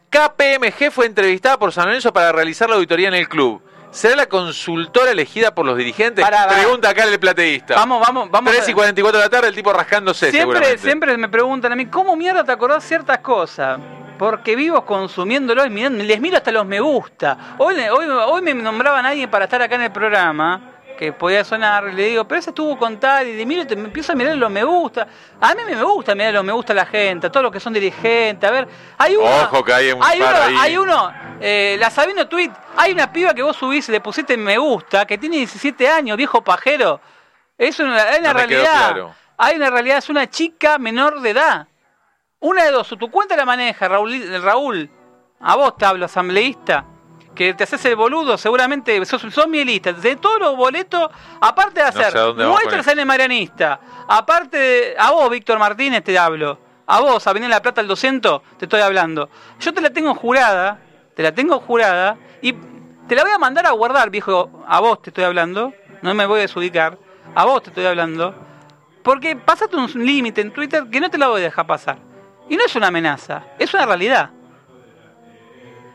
KPMG fue entrevistada por San Lorenzo para realizar la auditoría en el club. ¿Será la consultora elegida por los dirigentes? Pará, pará. Pregunta acá el plateísta. Vamos, vamos, vamos. 3 y 44 de la tarde, el tipo rascándose Siempre, siempre me preguntan a mí, ¿cómo mierda te acordás ciertas cosas? Porque vivo consumiéndolo y mirando- les miro hasta los me gusta. Hoy, hoy, hoy me nombraban a alguien para estar acá en el programa, que podía sonar, y le digo, pero ese estuvo con tal, y le miro, te- me empiezo a mirar los me gusta. A mí me gusta mirar los me gusta a la gente, a todos los que son dirigentes. A ver, hay uno. Ojo que hay un hay par uno, ahí. hay uno, eh, la Sabino Tweet, hay una piba que vos subís y le pusiste me gusta, que tiene 17 años, viejo pajero. Es una, hay una No realidad. claro. Hay una realidad, es una chica menor de edad. Una de dos, o tu cuenta la maneja, Raúl, Raúl a vos te hablo, asambleísta, que te haces el boludo, seguramente sos, sos mielista, de todos los boletos, aparte de No sé hacer muestras con en el marianista, aparte de, a vos, Víctor Martínez, te hablo, a vos, a venir La Plata al 200, te estoy hablando. Yo te la tengo jurada, te la tengo jurada, y te la voy a mandar a guardar, viejo, a vos te estoy hablando, no me voy a desubicar, a vos te estoy hablando, porque pasaste un límite en Twitter que no te la voy a dejar pasar. Y no es una amenaza, es una realidad.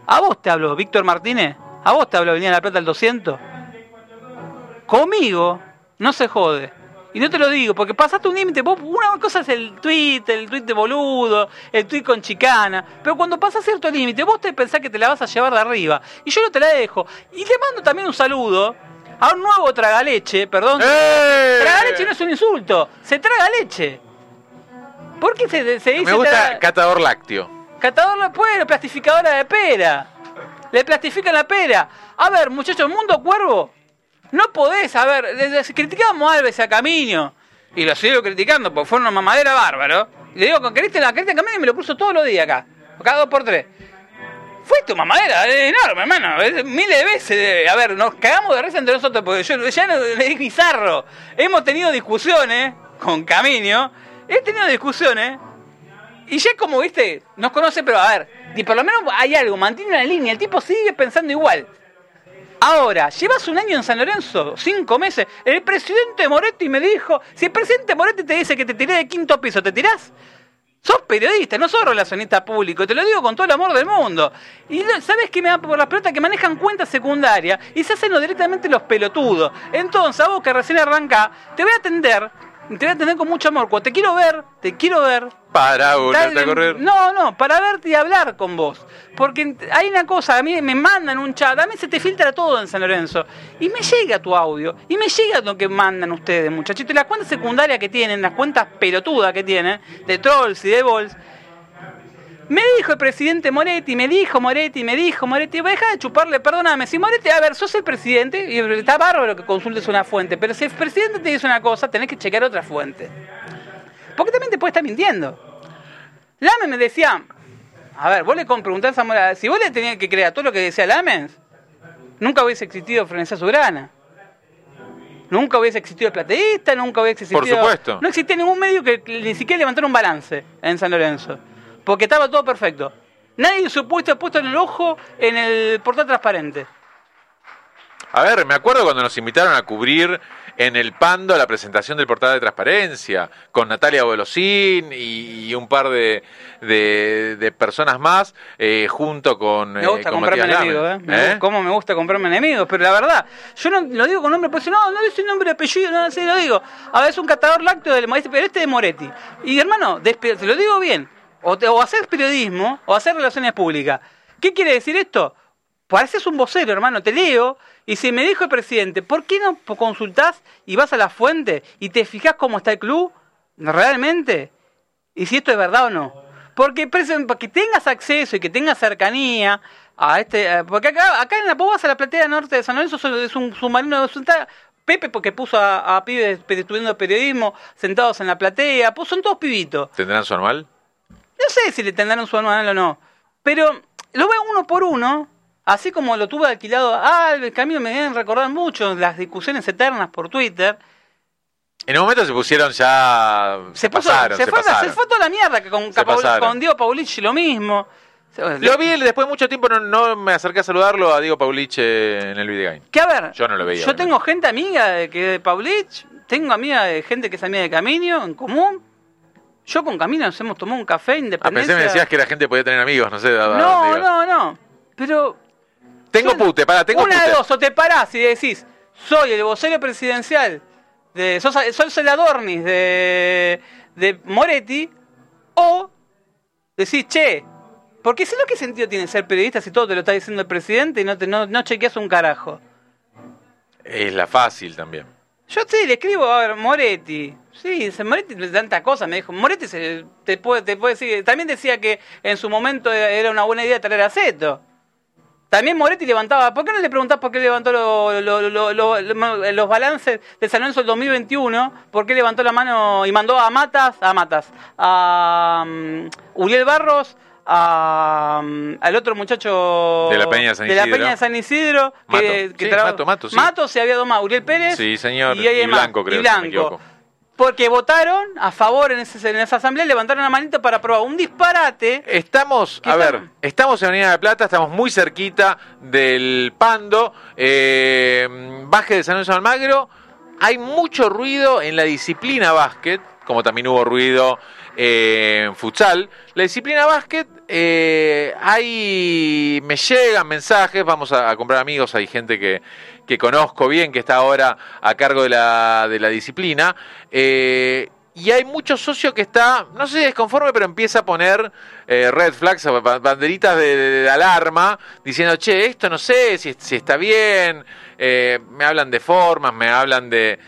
A vos te hablo, Víctor Martínez. A vos te hablo, venía la plata al 200. Conmigo no se jode. Y no te lo digo, porque pasaste un límite. Vos, Una cosa es el tweet, el tweet de boludo, el tweet con chicana. Pero cuando pasa cierto límite, vos te pensás que te la vas a llevar de arriba. Y yo no te la dejo. Y le mando también un saludo a un nuevo tragaleche, perdón. ¡Eh! Tragaleche no es un insulto, se traga leche. ¿Por qué se, se dice Me gusta traga- catador lácteo. Catador no puede, plastificadora de pera. Le plastifican la pera. A ver, muchachos, Mundo Cuervo, no podés, a ver, desde- criticamos a Alves a Camino. Y lo sigo criticando porque fue una mamadera bárbaro. Y le digo, con Cristian, la Cristian Camino me lo puso todos los días acá. Cada dos por tres. Fue tu mamadera, es enorme, hermano. es miles de veces. A ver, nos cagamos de risa entre nosotros porque yo ya no es bizarro. Hemos tenido discusiones con Camino. He tenido discusiones Y ya como, viste, nos conoce, pero a ver, y por lo menos hay algo, mantiene una línea, el tipo sigue pensando igual. Ahora, llevas un año en San Lorenzo, cinco meses. El presidente Moretti me dijo, si el presidente Moretti te dice que te tiré de quinto piso, ¿te tirás? Sos periodista, no sos relacionista público, te lo digo con todo el amor del mundo. Y ¿sabes qué me da por las pelotas? Que manejan cuentas secundarias y se hacen directamente los pelotudos. Entonces, a vos que recién arrancá, te voy a atender, te voy a atender con mucho amor. Cuando te quiero ver, te quiero ver, Para volverte a correr. No, no, para verte y hablar con vos. Porque hay una cosa, a mí me mandan un chat, a mí se te filtra todo en San Lorenzo. Y me llega tu audio, y me llega lo que mandan ustedes, muchachitos. Y las cuentas secundarias que tienen, las cuentas pelotudas que tienen, de trolls y de bols. Me dijo el presidente Moretti, me dijo Moretti, me dijo Moretti, deja de chuparle, perdóname, si Moretti, a ver, sos el presidente, y está bárbaro que consultes una fuente, pero si el presidente te dice una cosa, tenés que checar otra fuente. Porque también te puede estar mintiendo. Lamen me decía, a ver, vos le preguntás a Zamora, si vos le tenías que creer a todo lo que decía Lamens, nunca hubiese existido Frenesá Soberana. Nunca hubiese existido el plateísta, nunca hubiese existido... Por supuesto. No existía ningún medio que ni siquiera levantara un balance en San Lorenzo. Porque estaba todo perfecto. Nadie supuesto ha puesto en el ojo en el portal transparente. A ver, me acuerdo cuando nos invitaron a cubrir en el Pando la presentación del portal de transparencia, con Natalia Bolosín y, y un par de, de- de personas más, eh, junto con, Me eh, gusta con comprarme Matías enemigos, ¿eh? Me gu- ¿Cómo me gusta comprarme enemigos? Pero la verdad, yo no lo digo con nombre, pues no, no dice nombre y apellido, no sé, lo digo. A ver, es un catador lácteo del maestro, pero este de Moretti. Y hermano, te lo digo bien, o, te- o hacer periodismo o hacer relaciones públicas. ¿Qué quiere decir esto? Pareces un vocero, hermano, te leo. Y si me dijo el presidente, ¿por qué no consultás y vas a la fuente y te fijás cómo está el club? ¿Realmente? y si esto es verdad o no. Porque para que tengas acceso y que tengas cercanía a este. eh, Porque acá, acá en la vos vas a la platea norte de San Lorenzo, es un submarino está Pepe, porque puso a, pibes estudiando periodismo sentados en la platea, pues son todos pibitos. ¿Tendrán su anual? No sé si le tendrán su anual o no, pero lo veo uno por uno, así como lo tuve alquilado a Alves, que a mí me deben recordar mucho las discusiones eternas por Twitter. En un momento se pusieron ya. Se, puso- pasaron, se, se, fue, pasaron. se fue toda la mierda, que con, con Diego Paulich lo mismo. Lo vi, después de mucho tiempo no, no me acerqué a saludarlo a Diego Paulich en el Videogame. Que a ver, Yo no lo veía, Yo obviamente. tengo gente amiga de que de Paulich, tengo amiga de gente que es amiga de Camino en común. Yo con Camino nos hemos tomado un café Ah, independencia. pensé me decías que la gente podía tener amigos, no sé. a- a No, no, no. Pero Tengo Yo- pute, para, tengo Una pute. de dos, o te parás y decís, soy el vocero presidencial, de, sos, sos el Adornis de, de Moretti, o decís, che, porque si no, ¿qué sentido tiene ser periodista si todo te lo está diciendo el presidente y no, te, no, no chequeas un carajo? Es la fácil también. Yo sí, le escribo a ver, Moretti. Sí, Moretti tanta cosa, me dijo. Moretti se, te, puede, te puede decir. También decía que en su momento era una buena idea traer a Zeto. También Moretti levantaba. ¿Por qué no le preguntás por qué levantó lo- lo- lo- los balances de San Lorenzo del 2021? ¿Por qué levantó la mano y mandó a Matas? A Matas. A um, Uriel Barros. A, um, al otro muchacho De la Peña de San de la Isidro. Peña de San Isidro que, Mato. que Sí, traba- Mato, Mato, sí. Mato se había domado Uriel Pérez Sí, señor. y, Blanco, creo, y Blanco. Porque votaron a favor en, ese, en esa asamblea, levantaron la manita para aprobar un disparate. Estamos, ¿Qué a ver, estamos en Avenida de Plata, estamos muy cerquita del Pando, eh, Básquet de San de Almagro. Hay mucho ruido en la disciplina básquet, como también hubo ruido eh, futsal. La disciplina básquet, eh, hay, me llegan mensajes, vamos a, comprar amigos, hay gente que, que conozco bien, que está ahora a cargo de la, de la disciplina. eh, y hay muchos socios que está, no sé si desconforme, pero empieza a poner eh, red flags, banderitas de, alarma, diciendo, che, esto no sé si, si está bien. eh, me hablan de formas, me hablan de-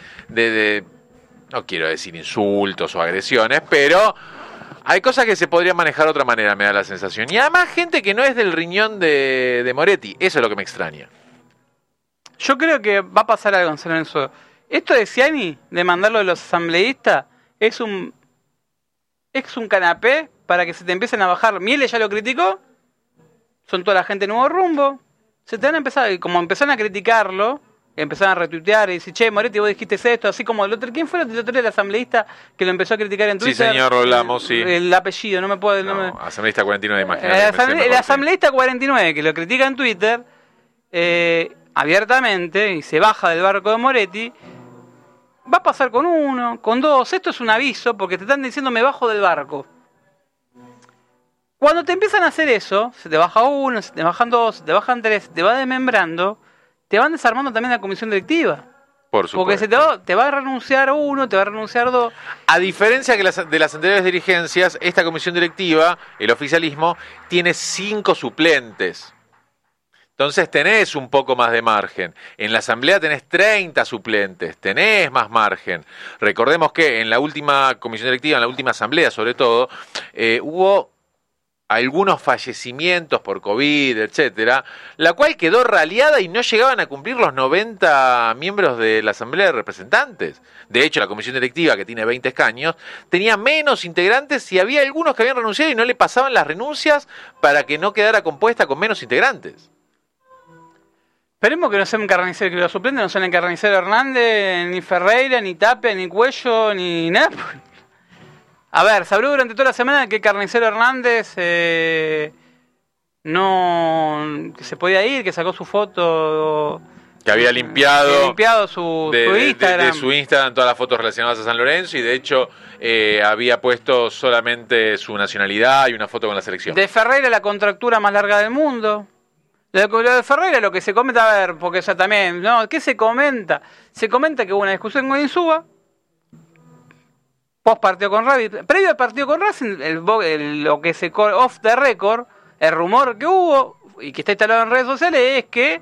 no quiero decir insultos o agresiones, pero hay cosas que se podrían manejar de otra manera, me da la sensación. Y además gente que no es del riñón de, de Moretti, eso es lo que me extraña. Yo creo que va a pasar algo en San. Esto de Ciani, de mandarlo de los asambleístas, es un es un canapé para que se te empiecen a bajar. Miele ya lo criticó. Son toda la gente nuevo rumbo. Se te van a empezar, como empezaron a criticarlo, empezaron a retuitear y dice, che, Moretti, vos dijiste esto, así como el otro, ¿quién fue el otro día el asambleísta que lo empezó a criticar en Sí, Twitter? señor, lo hablamos, sí. El, el apellido, no me puedo... no me- asambleísta 49 de el, imaginar. asamble- el asambleísta 49 que lo critica en Twitter eh, abiertamente y se baja del barco de Moretti, va a pasar con uno, con dos. Esto es un aviso porque te están diciendo me bajo del barco. Cuando te empiezan a hacer eso, se te baja uno, se te bajan dos, se te bajan tres, se te va desmembrando, te van desarmando también la comisión directiva. Por Porque supuesto. se te va, te va a renunciar uno, te va a renunciar dos. A diferencia que las- de las anteriores dirigencias, esta comisión directiva, el oficialismo, tiene cinco suplentes. Entonces tenés un poco más de margen. En la asamblea tenés 30 suplentes, tenés más margen. Recordemos que en la última comisión directiva, en la última asamblea sobre todo, eh, hubo algunos fallecimientos por COVID, etcétera, la cual quedó raleada y no llegaban a cumplir los 90 miembros de la Asamblea de Representantes. De hecho, la comisión directiva, que tiene 20 escaños, tenía menos integrantes y había algunos que habían renunciado y no le pasaban las renuncias para que no quedara compuesta con menos integrantes. Esperemos que no sean carnicero, que los suplentes no sean el carnicero Hernández, ni Ferreira, ni Tapia, ni Cuello, ni nada. A ver, se habló durante toda la semana que Carnicero Hernández eh, no que se podía ir, que sacó su foto, Que había limpiado, que limpiado su, de, su de- de- Instagram. de su Instagram todas las fotos relacionadas a San Lorenzo y de hecho eh, había puesto solamente su nacionalidad y una foto con la selección. De Ferreira la contractura más larga del mundo. Lo de, Ferreira lo que se comenta, a ver, porque eso también, ¿no? ¿Qué se comenta? Se comenta que hubo una discusión con Insúa, post partido con Racing, previo al partido con Racing, el, el- lo que se co- off the record, el rumor que hubo y que está instalado en redes sociales es que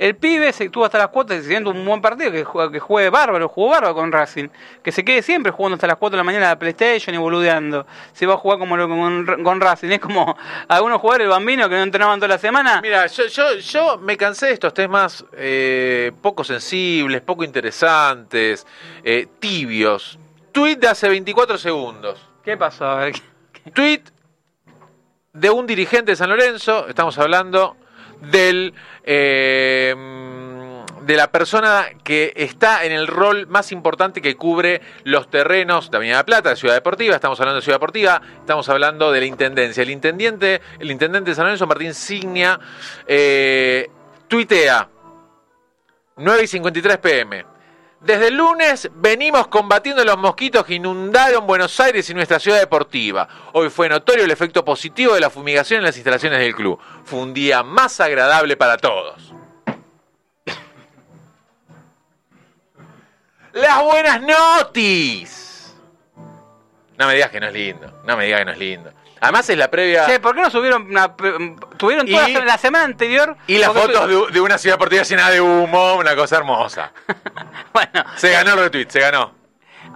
el pibe se estuvo hasta las cuotas decidiendo un buen partido, que juegue, que juegue bárbaro, jugó bárbaro con Racing, que se quede siempre jugando hasta las 4 de la mañana a la PlayStation y boludeando. Se va a jugar como lo- con, con Racing, es como algunos jugadores el bambino que no entrenaban toda la semana. Mira, yo, yo, yo me cansé de estos temas eh, poco sensibles, poco interesantes, eh, tibios. Tweet de hace 24 segundos. ¿Qué pasó? A ver, ¿qué- Tweet de un dirigente de San Lorenzo, estamos hablando del eh, de la persona que está en el rol más importante que cubre los terrenos de Avenida La Plata, de Ciudad Deportiva, estamos hablando de Ciudad Deportiva, estamos hablando de la Intendencia. El intendente, el intendente de San Lorenzo, Martín Signia, eh, tuitea 9 y 53 pm. Desde el lunes venimos combatiendo los mosquitos que inundaron Buenos Aires y nuestra ciudad deportiva. Hoy fue notorio el efecto positivo de la fumigación en las instalaciones del club. Fue un día más agradable para todos. Las buenas notis. No me digas que no es lindo. No me digas que no es lindo. Además es la previa Che, ¿por qué no subieron una, tuvieron toda Y- la, semana anterior? y las fotos de, de una ciudad deportiva llena de humo, una cosa hermosa. Bueno, Se ganó el retweet, se ganó.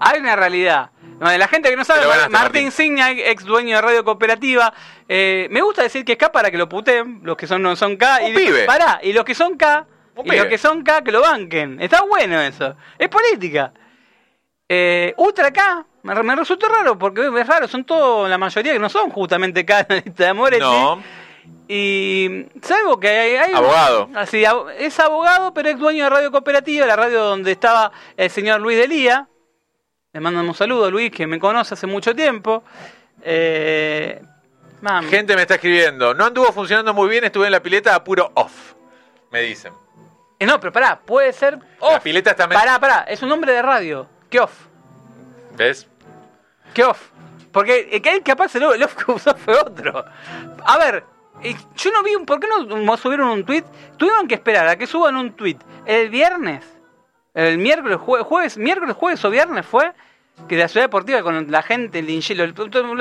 hay una realidad. La gente que no sabe, Martín Martín. Signa, ex dueño de Radio Cooperativa, eh, me gusta decir que es K para que lo puteen, los que son no son K. Un y, pibe. Pará, y los que son K, Un y pibe. los que son K, que lo banquen. Está bueno eso. Es política. Eh, Ultra K, me, me resultó raro, porque es raro, son todos, la mayoría que no son justamente K en la lista de Moretti. No. Y salvo que hay, hay- Abogado. Así, es abogado, pero es dueño de Radio Cooperativa, la radio donde estaba el señor Luis Delía. Le mando un saludo a Luis, que me conoce hace mucho tiempo. Eh, Gente me está escribiendo. No anduvo funcionando muy bien, estuve en la pileta a puro off. Me dicen. eh, no, pero pará, puede ser off. La pileta está Pará, pará, es un nombre de radio. ¿Qué off? ¿Ves? ¿Qué off? Porque el que hay capaz el, que usó fue otro. A ver, eh, yo no vi un. ¿Por qué no subieron un tweet? Tuvieron que esperar a que suban un tweet el viernes, el miércoles, jue- jueves, miércoles, jueves o viernes fue. Que la ciudad deportiva con la gente, el linche- los,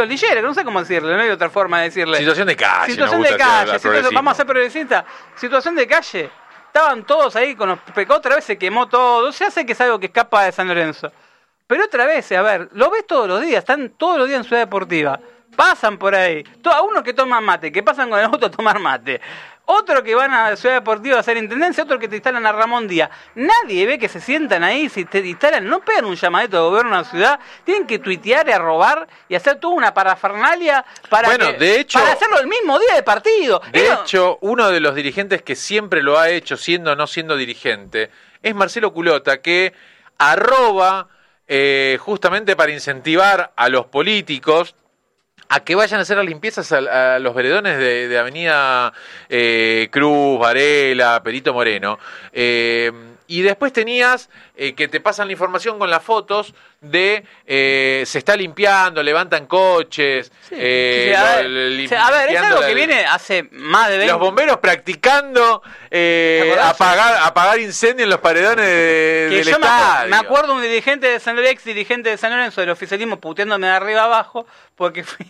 lincheros, no sé cómo decirle, no hay otra forma de decirle. Situación de calle. Situación de calle, situación- vamos a ser progresistas. Situación de calle. Estaban todos ahí con los pecó, otra vez se quemó todo. Ya sé que es algo que escapa de San Lorenzo. Pero otra vez, a ver, lo ves todos los días, están todos los días en Ciudad Deportiva. Pasan por ahí. A unos que toman mate, que pasan con el auto a tomar mate. otro que van a Ciudad Deportiva a hacer intendencia, otro que te instalan a Ramón Díaz. Nadie ve que se sientan ahí, si te instalan, no pegan un llamadito de gobierno a la ciudad, tienen que tuitear y a robar y hacer toda una parafernalia para, Bueno, que- de hecho- para hacerlo el mismo día de partido. De Eso- hecho, uno de los dirigentes que siempre lo ha hecho siendo o no siendo dirigente es Marcelo Culota, que arroba eh, justamente para incentivar a los políticos a que vayan a hacer las limpiezas a, los veredones de, de Avenida eh, Cruz, Varela, Perito Moreno. Eh, y después tenías eh, que te pasan la información con las fotos de eh, se está limpiando, levantan coches. Sí, eh, sí, a, lo- ver, lo- o sea, a ver, es algo la- que viene hace más de 20 los bomberos practicando eh, apagar, apagar incendios en los paredones de- que del yo me acuerdo, estadio. me acuerdo un dirigente de San Lorenzo, dirigente de San Lorenzo del oficialismo puteándome de arriba abajo porque fui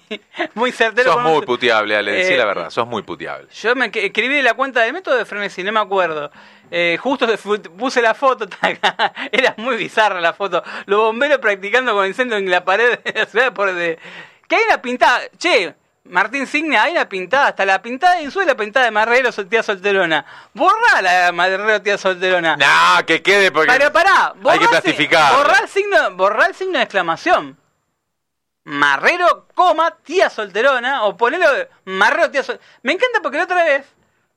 muy certero Sos muy un- puteable, Ale, decí Eh, la verdad, sos muy puteable. Yo me escribí la cuenta de método de frenesí, no me acuerdo. Eh, justo puse la foto, era muy bizarra la foto. Los bomberos practicando con incendio en la pared de la ciudad por de... Que hay una pintada, che, Martín Signa, hay una pintada, hasta la pintada de Insúa y la pintada de Marrero tía Solterona. Borrá la Marrero tía Solterona. No, que quede porque Pero pará, borrá hay que plastificar. Borrá el signo, borrá el signo de exclamación. Marrero, coma, tía solterona, o ponelo Marrero, tía solterona. Me encanta porque la otra vez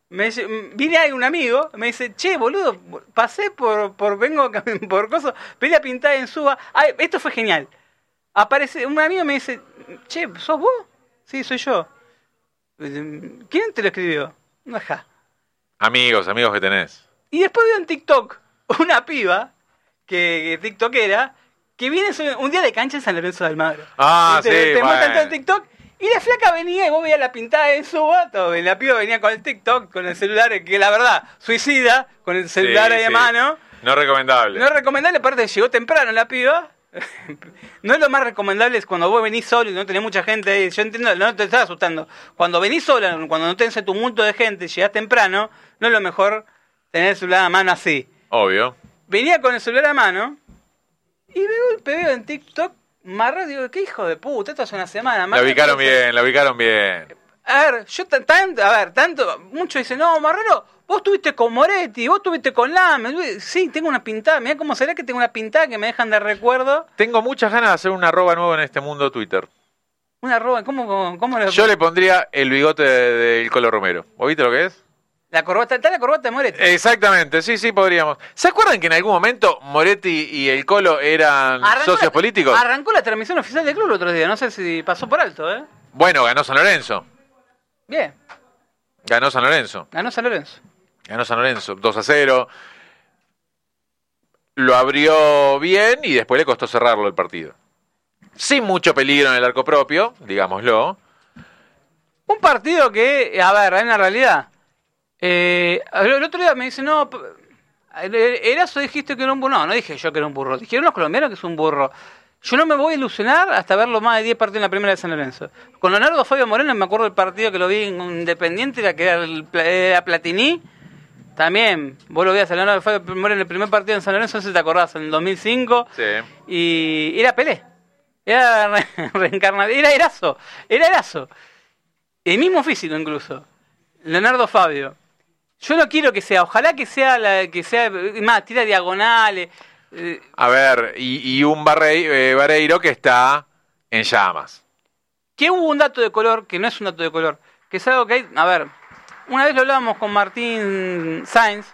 me vine ahí un amigo, me dice, che, boludo, pasé por, por vengo por cosas, vi la pintada en suba. Ay, esto fue genial. Aparece, un amigo me dice, che, ¿sos vos? Sí, soy yo. ¿Quién te lo escribió? Ajá. Amigos, amigos que tenés. Y después veo en TikTok una piba, que, que TikTokera, que viene un día de cancha en San Lorenzo de Almagro. Ah, te, sí, te muestran bueno. todo en TikTok. Y la flaca venía y vos veías la pintada de su vato. La piba venía con el TikTok, con el celular, que la verdad, suicida, con el celular Sí, ahí sí. mano. No recomendable. No es recomendable, aparte llegó temprano la piba. No es lo más recomendable es cuando vos venís solo y no tenés mucha gente ahí. Yo entiendo, no te estás asustando. Cuando venís solo, cuando no tenés ese tumulto de gente y llegás temprano, no es lo mejor tener el celular a mano así. Obvio. Venía con el celular a mano y veo, veo en TikTok Marra, digo, qué hijo de puta, esto hace una semana. La Marra, ubicaron ¿qué bien, la ubicaron bien. a ver, yo tan- tanto, a ver, tanto, muchos dicen, no, Marrero, vos estuviste con Moretti, vos estuviste con Lame. Sí, tengo una pintada, mirá cómo será que tengo una pintada que me dejan de recuerdo. Tengo muchas ganas de hacer una arroba nuevo en este mundo Twitter. Una arroba, ¿cómo, cómo, cómo lo- Yo le pondría el bigote de- del Colo Romero. ¿Vos viste lo que es? La corbata, está la corbata de Moretti. Exactamente, sí, sí, podríamos. ¿Se acuerdan que en algún momento Moretti y el Colo eran socios la, políticos? Arrancó la transmisión oficial del club el otro día, no sé si pasó por alto, ¿eh? Bueno, ganó San Lorenzo. Bien, Ganó San Lorenzo. ganó San Lorenzo. Ganó San Lorenzo, 2 a 0. Lo abrió bien y después le costó cerrarlo el partido. Sin mucho peligro en el arco propio, digámoslo. Un partido que, a ver, en la realidad. Eh, el otro día me dice, no, Erazo dijiste que era un burro. No, no dije yo que era un burro. Dijeron los colombianos que es un burro. Yo no me voy a ilusionar hasta verlo más de 10 partidos en la primera de San Lorenzo. Con Leonardo Fabio Moreno me acuerdo del partido que lo vi en Independiente, era que era, el, era Platini. También, vos lo veías a Leonardo Fabio Moreno en el primer partido en San Lorenzo, no sé si te acordás, en el 2005. Sí. Y era Pelé. Era re- reencarnado. Era Erazo. Era Erazo. El mismo físico incluso. Leonardo Fabio. Yo no quiero que sea, ojalá que sea la que sea más, tira diagonales. eh, A ver, y, y un Barre- eh, Vareiro que está en llamas. que hubo un dato de color, que no es un dato de color, que es algo que hay, a ver, una vez lo hablábamos con Martín Sainz,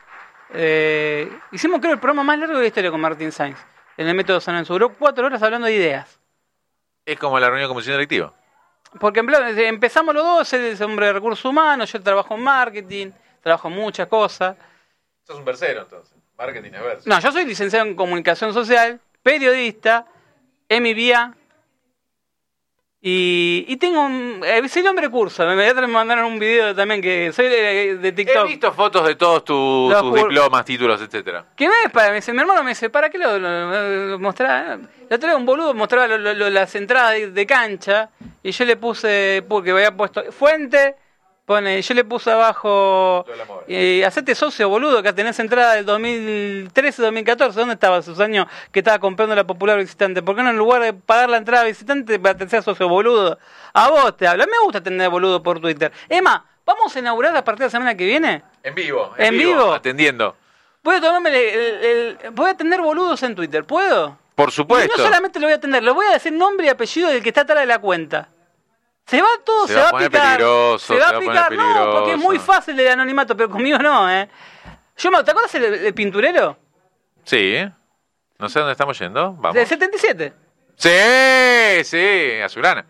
eh, hicimos creo el programa más largo de la historia con Martín Sainz, en el método San Lorenzo, duró cuatro horas hablando de ideas. Es como la reunión de comisión directiva. Porque en plan, empezamos los dos, él es hombre de recursos humanos, yo trabajo en marketing, trabajo en muchas cosas. Sos un versero entonces. Marketing es verso. No, yo soy licenciado en comunicación social, periodista, en mi vía. Y, y tengo un. Eh, soy el hombre curso. Me, me mandaron un video también que soy de, de He TikTok. visto fotos de todos tus, diplomas, títulos, etcétera. Que es para. Me dice, mi hermano me dice, ¿para qué lo, lo, lo mostraba? La otra vez un boludo mostraba lo- las entradas de, de cancha. Y yo le puse. Porque había puesto. Fuente. Pone, yo le puse abajo. Y hacete socio, boludo, que tenés entrada del 2013-2014. ¿Dónde estaba esos años que estaba comprando la popular visitante? ¿Por qué no en lugar de pagar la entrada visitante te seas socio, boludo? A vos te habla. Me gusta tener boludo por Twitter. Más, Vamos a inaugurar a partir de la semana que viene. En vivo. ¿En vivo? Atendiendo. Voy a tomarme el, el- el- voy a atender boludos en Twitter, ¿puedo? Por Y supuesto. no solamente lo voy a atender, le voy a decir nombre y apellido del que está atrás de la cuenta. Se va todo, Se se, va a picar. se va a picar, no, porque es muy fácil el anonimato, pero conmigo no, ¿eh? Yo me, ¿Te acuerdas el, el pinturero? Sí. No sé dónde estamos yendo. Vamos. Del 77. Sí, sí, Azulana.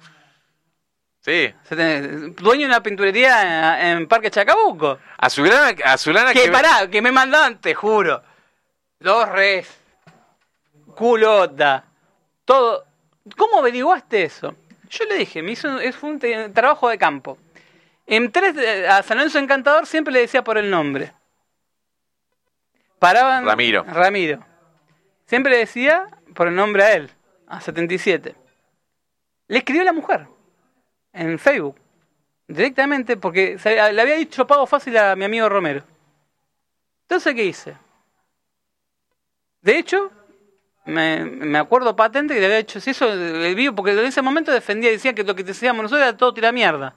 Sí. Dueño de una pinturería en, en Parque Chacabuco. Azulana, Azulana Que que pará, que me mandaban, te juro. Los res. Culota. Todo. ¿Cómo averiguaste eso? Yo le dije, me hizo un- es un trabajo de campo. En tres, de- a San Lorenzo Encantador siempre le decía por el nombre. Paraban. Ramiro. Ramiro. Siempre le decía por el nombre a él, a 77. Le escribió la mujer en Facebook. Directamente, porque se- le había dicho pago fácil a mi amigo Romero. Entonces, ¿qué hice? De hecho, me, me acuerdo patente que le había hecho si eso el vivo, porque en ese momento defendía, decía que lo que decíamos nosotros era todo tira mierda.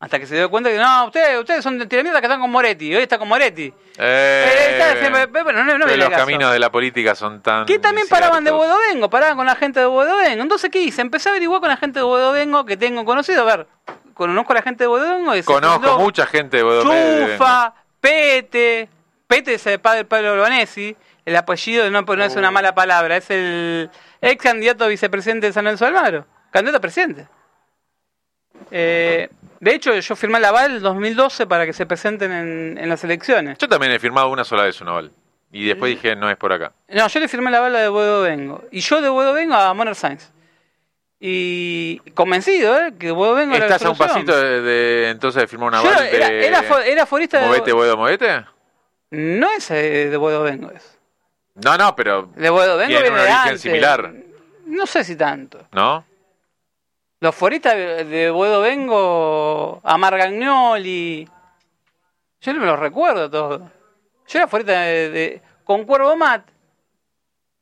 Hasta que se dio cuenta que no, ustedes, ustedes son de tira mierda que están con Moretti, hoy está con Moretti. Eh, Eh, está siempre- pero no, no pero los caso. caminos de la política son tan. Que también paraban de. Bodovengo, paraban con la gente de Bodovengo. Entonces, ¿qué hice? Empecé a averiguar con la gente de Bodovengo que tengo conocido. A ver, conozco a la gente de Bodovengo. Conozco fundó mucha gente de Bodomé. Chufa, Pete. Pete es el padre de Pablo Albanesi. El apellido no, no es una mala palabra, es el ex candidato a vicepresidente de San Lorenzo Almagro. Candidato a presidente. Eh, de hecho, yo firmé el aval en 2012 para que se presenten en, en las elecciones. Yo también he firmado una sola vez un aval. Y después dije, no es por acá. No, yo le firmé la bala de Boedo Vengo. Y yo de Boedo Vengo a Monner Sainz. Y convencido, ¿eh? Que Boedo Vengo era la ¿Estás a un pasito de, de- entonces de firmar una aval era, de era, fo- era forista de. Movete, Boedo, Movete? No es eh, de Boedo Vengo, es. No, no, pero. De Boedo Vengo Tiene viene un origen antes. similar. No sé si tanto. ¿No? Los foristas de Boedo Vengo, Amargagnoli. Yo no me los recuerdo todos. Yo era forista de, de- con Cuervo Mat.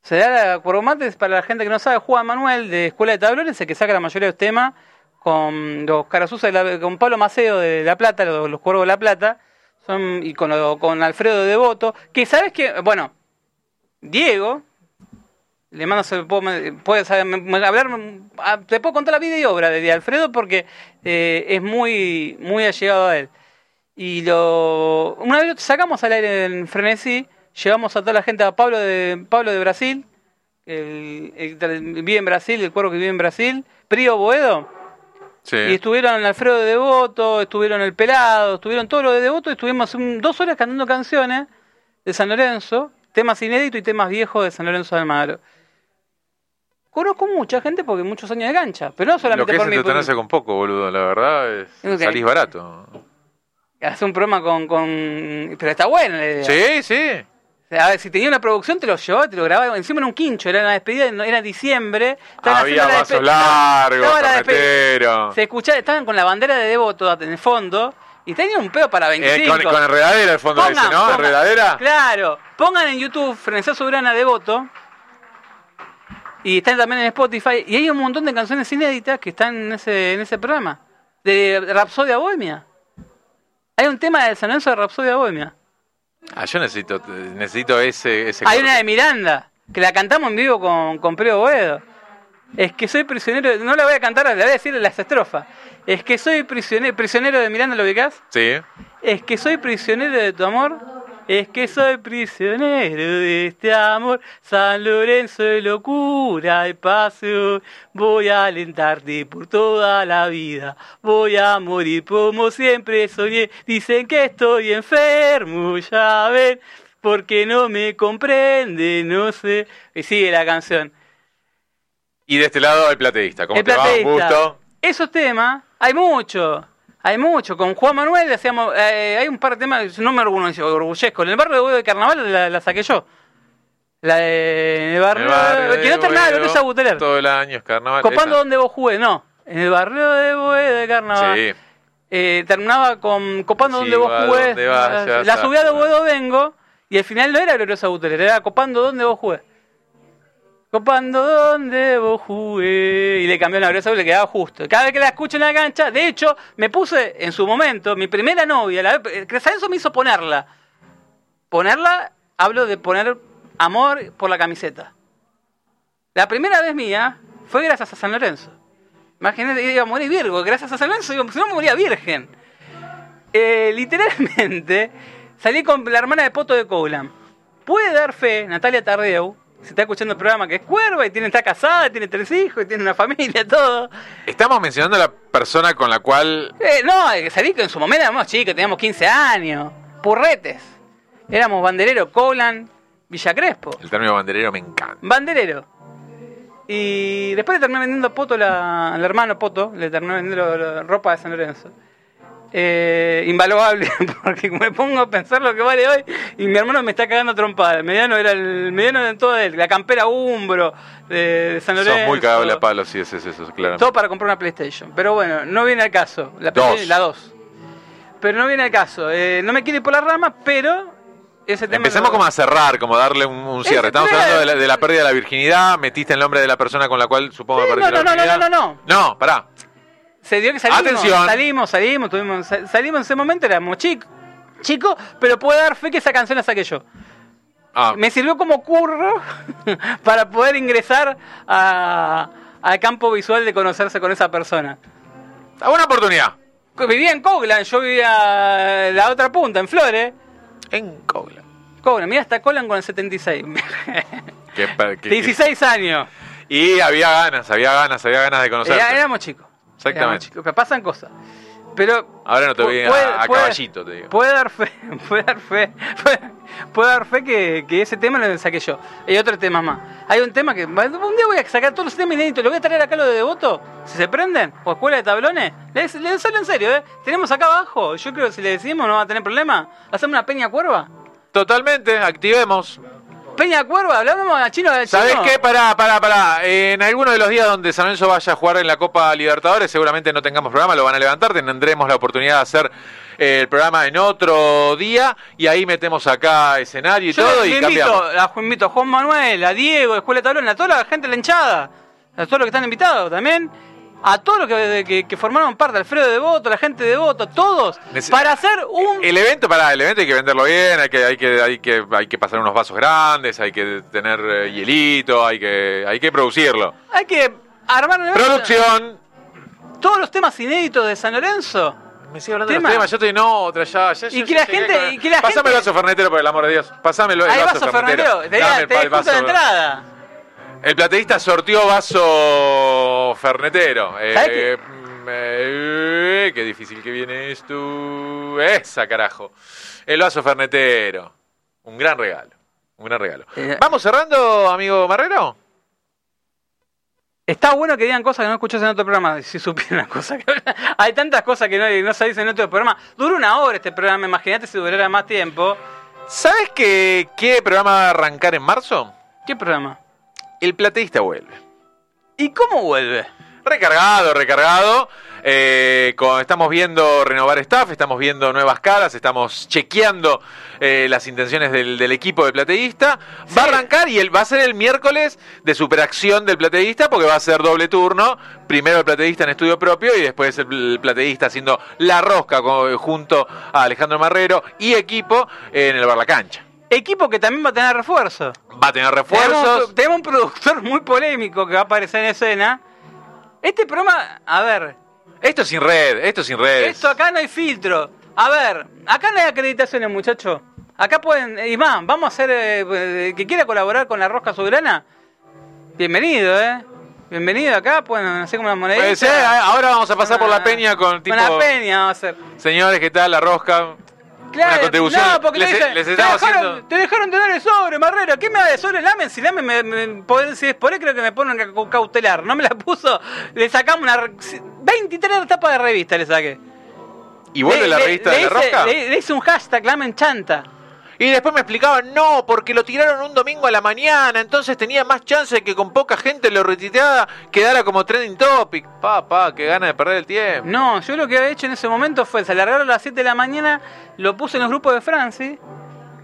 Se da la Cuervo Mat es para la gente que no sabe, Juan Manuel de Escuela de Tablones, el que saca la mayoría de los temas con los Carazuza de la- con Pablo Maceo de La Plata, los, los Cuervos de La Plata, son, y con, lo- con Alfredo Devoto, que sabes que, bueno, Diego, le mando, se puedo, puede saber- me- me- hablar, ah, te puedo contar la vida y obra de, Alfredo porque eh, es muy, muy allegado a él. Y lo, una vez lo sacamos al aire en Frenesí, llevamos a toda la gente a Pablo de, Pablo de Brasil, el, el vive en Brasil, el cuervo que vive en Brasil, Prío Boedo, Sí. y estuvieron Alfredo de Devoto, estuvieron El Pelado, estuvieron todos los de Devoto, y estuvimos un- dos horas cantando canciones de San Lorenzo, temas inéditos y temas viejos de San Lorenzo de Almagro. Conozco mucha gente porque muchos años de cancha, pero no Lo solamente que es por mi... entretenerse con poco, boludo, la verdad. Es, Ok. Salís barato. Hacer un programa con, con... Pero está buena la idea. Sí, sí. A ver, si tenía una producción te lo llevaba, te lo grababa encima en un quincho, era una despedida, era diciembre. Había la vasos largos, la. Se escuchaba, estaban con la bandera de Devoto en el fondo y tenían un pedo para Eh, 25. con, con enredadera el fondo Pongan, ese, ¿no? pongan- ¿Enredadera? Claro. Pongan en YouTube Frenesá Soberana Devoto. Y están también en Spotify. Y hay un montón de canciones inéditas que están en ese, en ese programa. De Rapsodia Bohemia. Hay un tema de San Lorenzo de Rapsodia Bohemia. Ah, yo necesito, necesito ese, ese Hay corte. una de Miranda, que la cantamos en vivo con, con Preo Boedo. Es que soy prisionero, no la voy a cantar, le voy a decir las estrofas. Es que soy prisionero, prisionero de Miranda, ¿lo ubicás? Sí. Es que soy prisionero de tu amor. Es que soy prisionero de este amor. San Lorenzo de locura y pasión. Voy a alentarte por toda la vida. Voy a morir como siempre soñé. Dicen que estoy enfermo, ya ven. Porque no me comprende, no sé. Y sigue la canción. Y de este lado el plateísta. ¿Cómo El te va? Un plateísta. gusto. Esos temas, hay mucho. Hay mucho. Con Juan Manuel hacíamos. eh, hay un par de temas, no me orgullezco. orgullezco. En el barrio de Carnaval la, la saqué yo. La de. En el barrio. Que no terminaba de Boedo, Lorenzo Buteler. Todo el año es carnaval. Copando donde vos jugué, no. En el barrio de Boedo de Carnaval. Sí. Eh, terminaba con Copando Sí, donde vos va jugué. donde la a- subida de Boedo vengo. Y al final no era Gloriosa Buteler, era Copando donde vos jugué. Copando donde vos jugué. Y le cambió la agresión y le quedaba justo. Cada vez que la escucho en la cancha, de hecho, me puse en su momento, mi primera novia, la, que eso me hizo ponerla. Ponerla, hablo de poner amor por la camiseta. La primera vez mía fue gracias a San Lorenzo. Imagínate, iba a morir Virgo, gracias a San Lorenzo, si no me moría virgen. Eh, literalmente, salí con la hermana de Poto de Coulan. Puede dar fe, Natalia Tardeu, se está escuchando el programa que es cuerva y tiene, está casada, tiene tres hijos, y tiene una familia, todo. Estamos mencionando a la persona con la cual. Eh, no, salí que en su momento éramos chicos, teníamos 15 años, purretes. Éramos banderero, Colan, Villa Crespo. El término banderero me encanta. Banderero. Y después le terminé vendiendo a Poto, la, al hermano Poto, le terminé vendiendo la ropa de San Lorenzo eh, invaluable, porque me pongo a pensar lo que vale hoy y mi hermano me está cagando trompada. El mediano era el mediano de todo él, la campera Umbro de, San Lorenzo. Son muy cagable a palos si es eso, claro. Todo para comprar una PlayStation. Pero bueno, no viene al caso. La 2. La 2. Pero no viene al caso. Eh, no me quiero ir por las ramas, pero ese tema Empecemos como a cerrar, como a darle un, cierre. Estamos hablando de la, pérdida de la virginidad. Metiste el nombre de la persona con la cual supongo que perdiste no, no, No, no, no, no. No, pará se dio que salimos, salimos, salimos, tuvimos, salimos en ese momento, éramos chicos, chicos, pero puedo dar fe que esa canción la saqué yo. Ah. Me sirvió como curro para poder ingresar al campo visual de conocerse con esa persona. A una oportunidad. Vivía en Coglan, yo vivía la otra punta, en Flores. En Coglan. Coglan, mira hasta Coglan con el 76. 16 años. Y había ganas, había ganas, había ganas de conocerse. éramos chicos. Exactamente. Pasan cosas. Pero ahora no te voy a, caballito, te digo. Puede dar fe, puede dar fe, puede, dar fe que, que, ese tema lo saqué yo. Hay otro tema más. Hay un tema que un día voy a sacar todos los temas inéditos, lo voy a traer acá lo de devoto, si se prenden, o escuela de tablones. Les, les en serio, ¿eh? Tenemos acá abajo, yo creo que si le decimos no va a tener problema. Hacemos una peña cuerva. Totalmente, activemos. Peña Cuerva, hablamos a chino de ¿Sabés qué? Pará, pará, pará. En alguno de los días donde San Lorenzo vaya a jugar en la Copa Libertadores, seguramente no tengamos programa, lo van a levantar, tendremos la oportunidad de hacer eh, el programa en otro día y ahí metemos acá escenario y todo y cambiamos. invito a Juan Manuel, a Diego, a Escuela de Tablón, a toda la gente la hinchada, a todos los que están invitados también a todos los que, que, formaron parte, Alfredo de Voto, la gente de Voto, todos, para hacer un... El evento, para el evento hay que venderlo bien, hay que, hay que, hay que, hay que pasar unos vasos grandes, hay que tener eh, hielito, hay que, hay que producirlo. Hay que armar un Producción. Todos los temas inéditos de San Lorenzo. Me sigue hablando de los temas, yo estoy en otra, ya, ya, y, que la gente, y que la Pasame el vaso fernetero, por el amor de Dios. Pasame el, el vaso, vaso fernetero. Dame el, vaso de entrada. El plateísta sortió vaso fernetero. Eh, mm, eh, qué difícil que viene esto. Esa carajo. El vaso fernetero. Un gran regalo. Un gran regalo. Eh, ¿Vamos cerrando, amigo Marrero? Está bueno que digan cosas que no escuchas en otro programa, si supieran cosas que Hay tantas cosas que no, no se dicen en otro programa. Dura una hora este programa, imagínate si durara más tiempo. ¿Sabes qué programa va a arrancar en marzo? ¿Qué programa? el plateísta vuelve. ¿Y cómo vuelve? Recargado, recargado. Eh, estamos viendo renovar staff, estamos viendo nuevas caras, estamos chequeando eh, las intenciones del, equipo del plateísta. Va a arrancar y él va a ser el miércoles de superacción del plateísta porque va a ser doble turno. Primero el plateísta en estudio propio y después el plateísta haciendo la rosca junto a Alejandro Marrero y equipo en el Bar La Cancha. Equipo que también va a tener refuerzo. Va a tener refuerzos. Tenemos, un productor muy polémico que va a aparecer en escena. Este programa, a ver. Esto sin red, esto sin red. Esto acá no hay filtro. A ver, acá no hay acreditaciones, muchachos. Acá pueden. Y más, vamos a hacer. Eh, que quiera colaborar con la Rosca Soberana. Bienvenido, ¿eh? Bienvenido acá, pueden hacer como una monedita. Ahora vamos a pasar por la peña con tipo. Con la peña vamos a hacer. Señores, ¿qué tal? La rosca. Claro, No, porque les, te, dejaron, te, dejaron, de dar el sobre, Marrero. ¿Qué me da de sobre Lamen? Si Lamen, me, me, si es por él, creo que me ponen cautelar. No me la puso. Le sacamos una. 23 tapas de revista le saqué. ¿Y vuelve la revista de la Rosca? Le, hice un hashtag, Lamen Chanta. Y después me explicaban, no, porque lo tiraron un domingo a la mañana, entonces tenía más chance de que con poca gente lo retiteada quedara como trending topic. Pa, pa, qué gana de perder el tiempo. No, yo lo que había hecho en ese momento fue, se alargaron a las 7 de la mañana, lo puse en los grupos de Franci,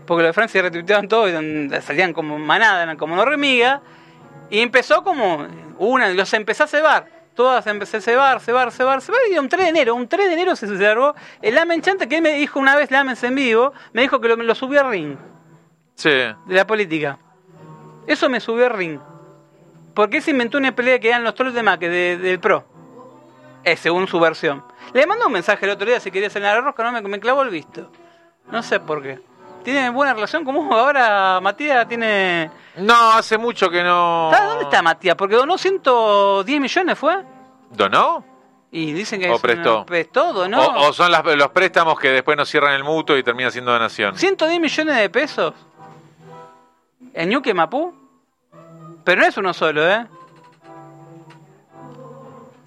porque los de Franci retuiteaban todo y salían como manada, eran como no remiga. Y empezó como una, los empecé a cebar. Todas empecé a cebar, cebar, cebar, cebar. Y un 3 de enero, un 3 de enero se cerró. El Lamen Chante que él me dijo una vez, Lamens en vivo, me dijo que lo, lo subió a ring Sí. de la política. Eso me subió a ring. Porque se inventó una pelea que eran los trolls de Mac, de- del PRO. Es según su versión. Le mandó un mensaje el otro día si quería cenar la rosca, no me, me clavó el visto. No sé por qué. ¿Tiene buena relación con vos? Ahora Matías tiene... No, hace mucho que no. ¿Sabes dónde está Matías? Porque donó 110 millones, ¿fue? ¿Donó? Y dicen que O es prestó. prestó, donó. O, o son las- los préstamos que después nos cierran el mutuo y termina siendo donación. 110 millones de pesos. ¿En Ñuque Mapú? Pero no es uno solo, ¿eh?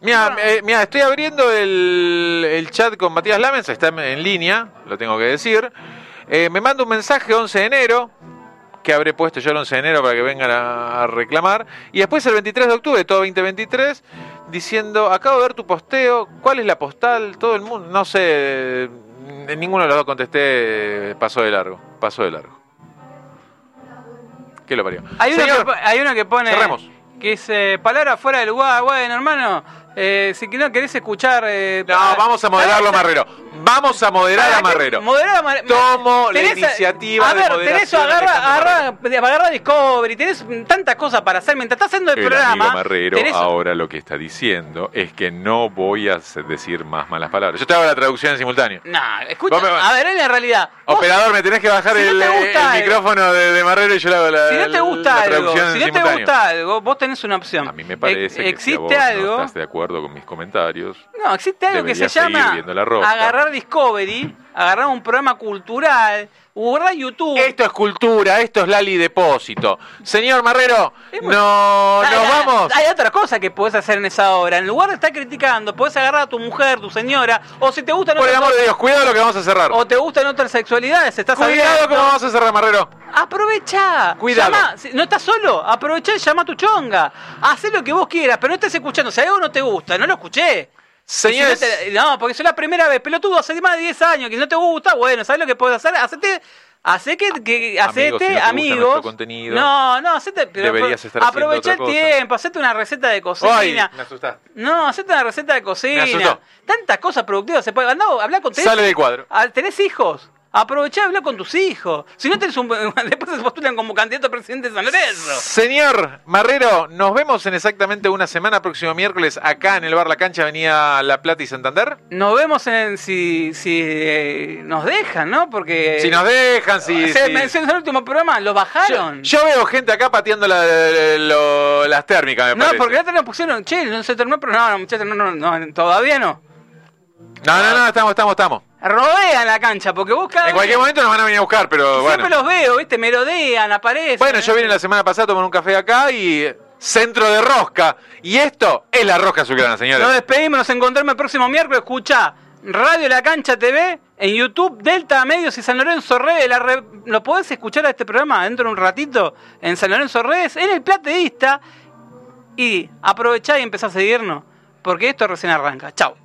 Mira, eh, mira, estoy abriendo el, el chat con Matías Lamens, está en, en línea, lo tengo que decir. Eh, me manda un mensaje 11 de enero, que habré puesto yo el 11 de enero para que vengan a, a reclamar. Y después el 23 de octubre, todo 2023, diciendo, acabo de ver tu posteo, ¿cuál es la postal? Todo el mundo, no sé, en ninguno de los dos contesté, pasó de largo, pasó de largo. ¿Qué lo parió? Hay uno, que, hay uno que pone. cerremos. Que dice: palabra fuera del lugar, bueno, hermano. Eh, si no querés escuchar. eh, No, vamos a moderarlo a. Marrero. Vamos a moderar a. Marrero. Moderar a Marrero. Tomo la Tenés- iniciativa a de ver, tenés moderación agarra, agarra, agarra Discovery, tenés tantas cosas para hacer mientras estás haciendo el, El programa. amigo Marrero tenés- ahora lo que está diciendo es que no voy a decir más malas palabras. Yo te hago la traducción en simultáneo. No, escucha, me- a ver, en la realidad. Operador, me tenés que bajar si el, te gusta el algo- micrófono de, de Marrero y yo le hago la, si no te la gusta algo, en si no te gusta algo, vos tenés una opción. A mí me parece Ex- que si existe no algo. estás de acuerdo con mis comentarios, No, existe algo que se llama agarrar Discovery, agarrar un programa cultural, agarrar YouTube. Esto es cultura, esto es Lali Depósito. Señor Marrero, no, Hay- nos hay- vamos. Hay otra cosa que podés hacer en esa hora. En lugar de estar criticando, podés agarrar a tu mujer, tu señora, o si te gustan Por el amor de Dios, cuidado lo que vamos a cerrar. o te gustan otras sexualidades, estás Cuidado cómo vamos a cerrar, Marrero. Aprovecha. Cuidado. Llama, no estás solo. Aprovecha y llama a tu chonga. Hacé lo que vos quieras, pero no estés escuchando. Si algo no te gusta, no lo escuché. Señores, Si no, te- no, porque es la primera vez, pelotudo, hace más de 10 años, que no te gusta, bueno, ¿sabes lo que puedes hacer? Hacete, hacé que, que Amigo, hacete si no amigos. contenido, no, no, hacete, pero otra el tiempo, hacete una receta de cocina. Ay, me asustaste. No, hacete una receta de cocina. asustó. Tantas cosas productivas se pueden. Andá, habla con tenés- Sale del cuadro. Ah, ¿Tenés hijos? Aprovechá y habla con tus hijos. Si no tenés un. Después se postulan como candidato a presidente de San Lorenzo. Señor Marrero, nos vemos en exactamente una semana, próximo miércoles, acá en el Bar La Cancha, Avenida La Plata y Santander. Nos vemos en si, si eh, nos dejan, ¿no? Porque. Si nos dejan, si... Se si- mencionó en el último programa, lo bajaron. yo veo gente acá pateando la- lo- las térmicas, me no, parece. porque ya nos pusieron. Che, no se terminó, pero no, no, muchachos, no, no, no, todavía no. No, no, no, estamos, estamos, estamos. Rodean la cancha, porque cada En cualquier momento nos van a venir a buscar, pero Siempre bueno. los veo, ¿viste? Merodean, aparecen. Bueno, yo vine la semana pasada a tomar un café acá y centro de rosca. Y esto es la rosca azulgrana, señores. Nos despedimos, nos encontramos el próximo miércoles. Escucha Radio La Cancha TV en YouTube, Delta Medios y San Lorenzo Redes. La re- Lo podés escuchar a este programa dentro de un ratito en San Lorenzo Redes, en el plateísta. Y aprovechá y empezá a seguirnos, porque esto recién arranca. Chau.